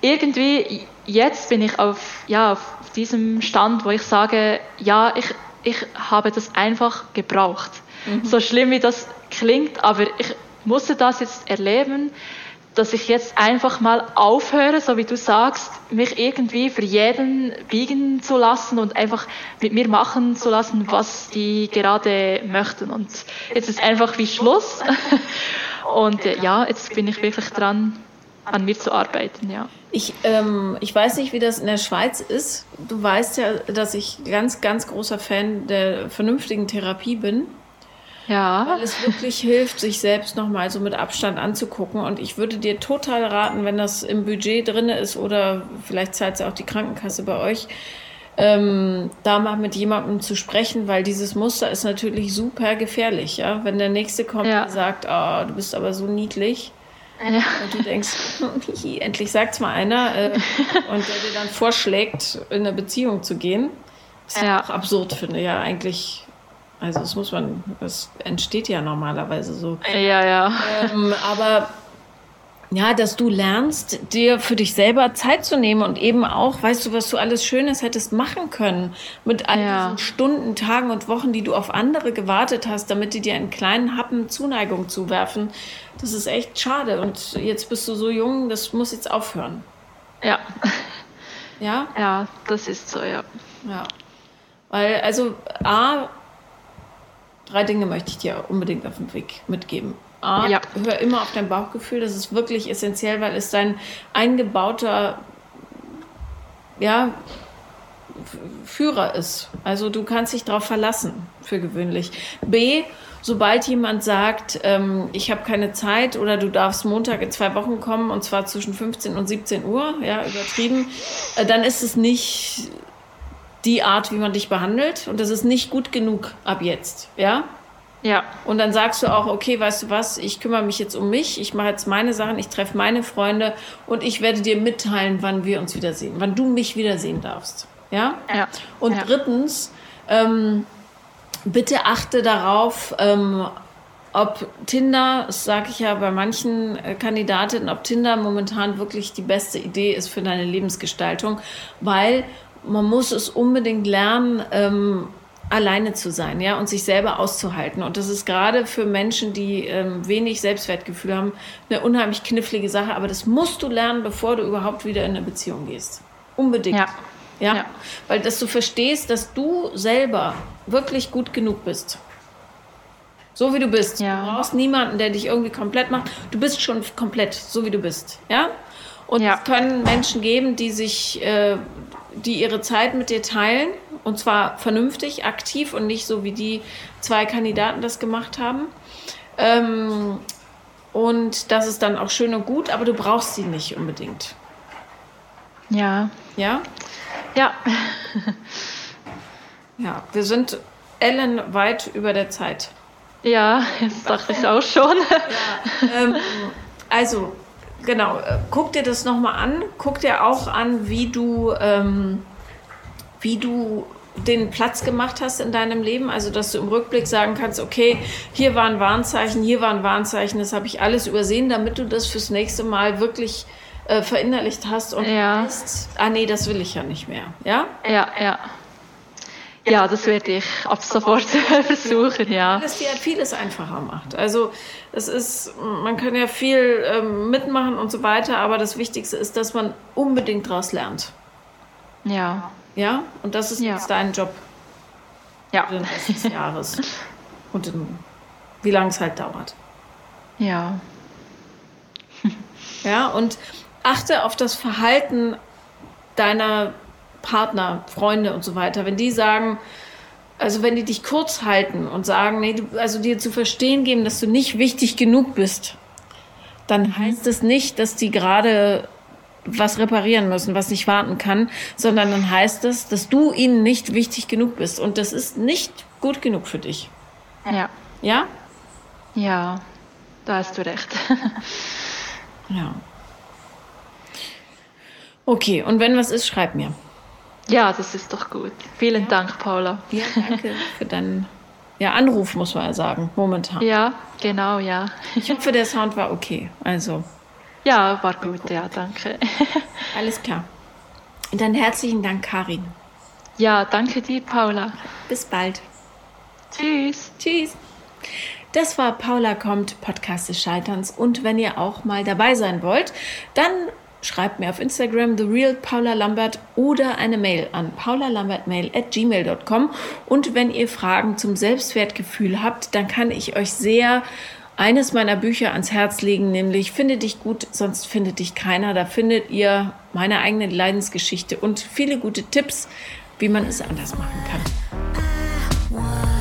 irgendwie jetzt bin ich auf, ja, auf diesem Stand, wo ich sage, ja, ich ich habe das einfach gebraucht. Mhm. So schlimm wie das klingt, aber ich musste das jetzt erleben, dass ich jetzt einfach mal aufhöre, so wie du sagst, mich irgendwie für jeden biegen zu lassen und einfach mit mir machen zu lassen, was die gerade möchten. Und jetzt ist einfach wie Schluss. [LAUGHS] Und äh, ja, jetzt bin ich wirklich dran, an mir zu arbeiten, ja. Ich, ähm, ich weiß nicht, wie das in der Schweiz ist. Du weißt ja, dass ich ganz, ganz großer Fan der vernünftigen Therapie bin. Ja. Weil es wirklich hilft, sich selbst nochmal so mit Abstand anzugucken. Und ich würde dir total raten, wenn das im Budget drin ist oder vielleicht zahlt es auch die Krankenkasse bei euch, ähm, da mal mit jemandem zu sprechen, weil dieses Muster ist natürlich super gefährlich. Ja? Wenn der Nächste kommt ja. und sagt, oh, du bist aber so niedlich, ja. Und du denkst, [LAUGHS] endlich sagt es mal einer äh, [LAUGHS] und der dir dann vorschlägt, in eine Beziehung zu gehen. Was ja. ich auch absurd finde. Ja, eigentlich Also das muss man, das entsteht ja normalerweise so. Ja, ja. Ähm, aber ja, dass du lernst, dir für dich selber Zeit zu nehmen und eben auch, weißt du, was du alles Schönes hättest machen können mit all ja. diesen Stunden, Tagen und Wochen, die du auf andere gewartet hast, damit die dir einen kleinen Happen Zuneigung zuwerfen. Das ist echt schade. Und jetzt bist du so jung, das muss jetzt aufhören. Ja. Ja? Ja, das ist so, ja. Ja. Weil, also, A, drei Dinge möchte ich dir unbedingt auf den Weg mitgeben. A, ja. hör immer auf dein Bauchgefühl, das ist wirklich essentiell, weil es dein eingebauter ja, Führer ist. Also du kannst dich darauf verlassen, für gewöhnlich. B, sobald jemand sagt, ähm, ich habe keine Zeit oder du darfst Montag in zwei Wochen kommen und zwar zwischen 15 und 17 Uhr, ja, übertrieben, äh, dann ist es nicht die Art, wie man dich behandelt und das ist nicht gut genug ab jetzt, ja. Ja. Und dann sagst du auch, okay, weißt du was, ich kümmere mich jetzt um mich, ich mache jetzt meine Sachen, ich treffe meine Freunde und ich werde dir mitteilen, wann wir uns wiedersehen, wann du mich wiedersehen darfst. Ja? Ja. Und ja. drittens, ähm, bitte achte darauf, ähm, ob Tinder, das sage ich ja bei manchen äh, Kandidatinnen, ob Tinder momentan wirklich die beste Idee ist für deine Lebensgestaltung, weil man muss es unbedingt lernen, ähm, alleine zu sein, ja, und sich selber auszuhalten. Und das ist gerade für Menschen, die ähm, wenig Selbstwertgefühl haben, eine unheimlich knifflige Sache. Aber das musst du lernen, bevor du überhaupt wieder in eine Beziehung gehst. Unbedingt. Ja. Ja? ja. Weil dass du verstehst, dass du selber wirklich gut genug bist. So wie du bist. Ja. Du brauchst niemanden, der dich irgendwie komplett macht. Du bist schon komplett, so wie du bist. Ja? Und ja. es können Menschen geben, die sich, äh, die ihre Zeit mit dir teilen. Und zwar vernünftig, aktiv und nicht so wie die zwei Kandidaten das gemacht haben. Ähm, und das ist dann auch schön und gut, aber du brauchst sie nicht unbedingt. Ja. Ja? Ja. [LAUGHS] ja, wir sind Ellen weit über der Zeit. Ja, das dachte ich auch schon. Ja, ähm, also, genau, äh, guck dir das nochmal an. Guck dir auch an, wie du, ähm, wie du den Platz gemacht hast in deinem Leben, also dass du im Rückblick sagen kannst, okay, hier war ein Warnzeichen, hier war ein Warnzeichen, das habe ich alles übersehen, damit du das fürs nächste Mal wirklich äh, verinnerlicht hast und ja. weißt, ah nee, das will ich ja nicht mehr. Ja? Ja, ja. Ja, das werde ich ab sofort [LAUGHS] versuchen, ja. Das dir halt vieles einfacher macht. Also es ist, man kann ja viel ähm, mitmachen und so weiter, aber das Wichtigste ist, dass man unbedingt daraus lernt. Ja. Ja, und das ist ja. jetzt dein Job. Ja. Für den Rest des Jahres. und in, wie lange es halt dauert. Ja. Ja, und achte auf das Verhalten deiner Partner, Freunde und so weiter. Wenn die sagen, also wenn die dich kurz halten und sagen, nee, du, also dir zu verstehen geben, dass du nicht wichtig genug bist, dann mhm. heißt es nicht, dass die gerade was reparieren müssen, was nicht warten kann, sondern dann heißt es, dass du ihnen nicht wichtig genug bist und das ist nicht gut genug für dich. Ja. Ja? Ja, da hast du recht. [LAUGHS] ja. Okay, und wenn was ist, schreib mir. Ja, das ist doch gut. Vielen ja. Dank, Paula. Ja, danke für deinen ja, Anruf, muss man ja sagen, momentan. Ja, genau, ja. Ich hoffe, der Sound war okay. Also. Ja, war gut, ja, danke. [LAUGHS] Alles klar. Und dann herzlichen Dank, Karin. Ja, danke dir, Paula. Bis bald. Tschüss. Tschüss. Das war Paula kommt, Podcast des Scheiterns. Und wenn ihr auch mal dabei sein wollt, dann schreibt mir auf Instagram The Real Paula Lambert oder eine Mail an paulalambertmail at gmail.com. Und wenn ihr Fragen zum Selbstwertgefühl habt, dann kann ich euch sehr eines meiner Bücher ans Herz legen, nämlich Finde dich gut, sonst findet dich keiner. Da findet ihr meine eigene Leidensgeschichte und viele gute Tipps, wie man es anders machen kann.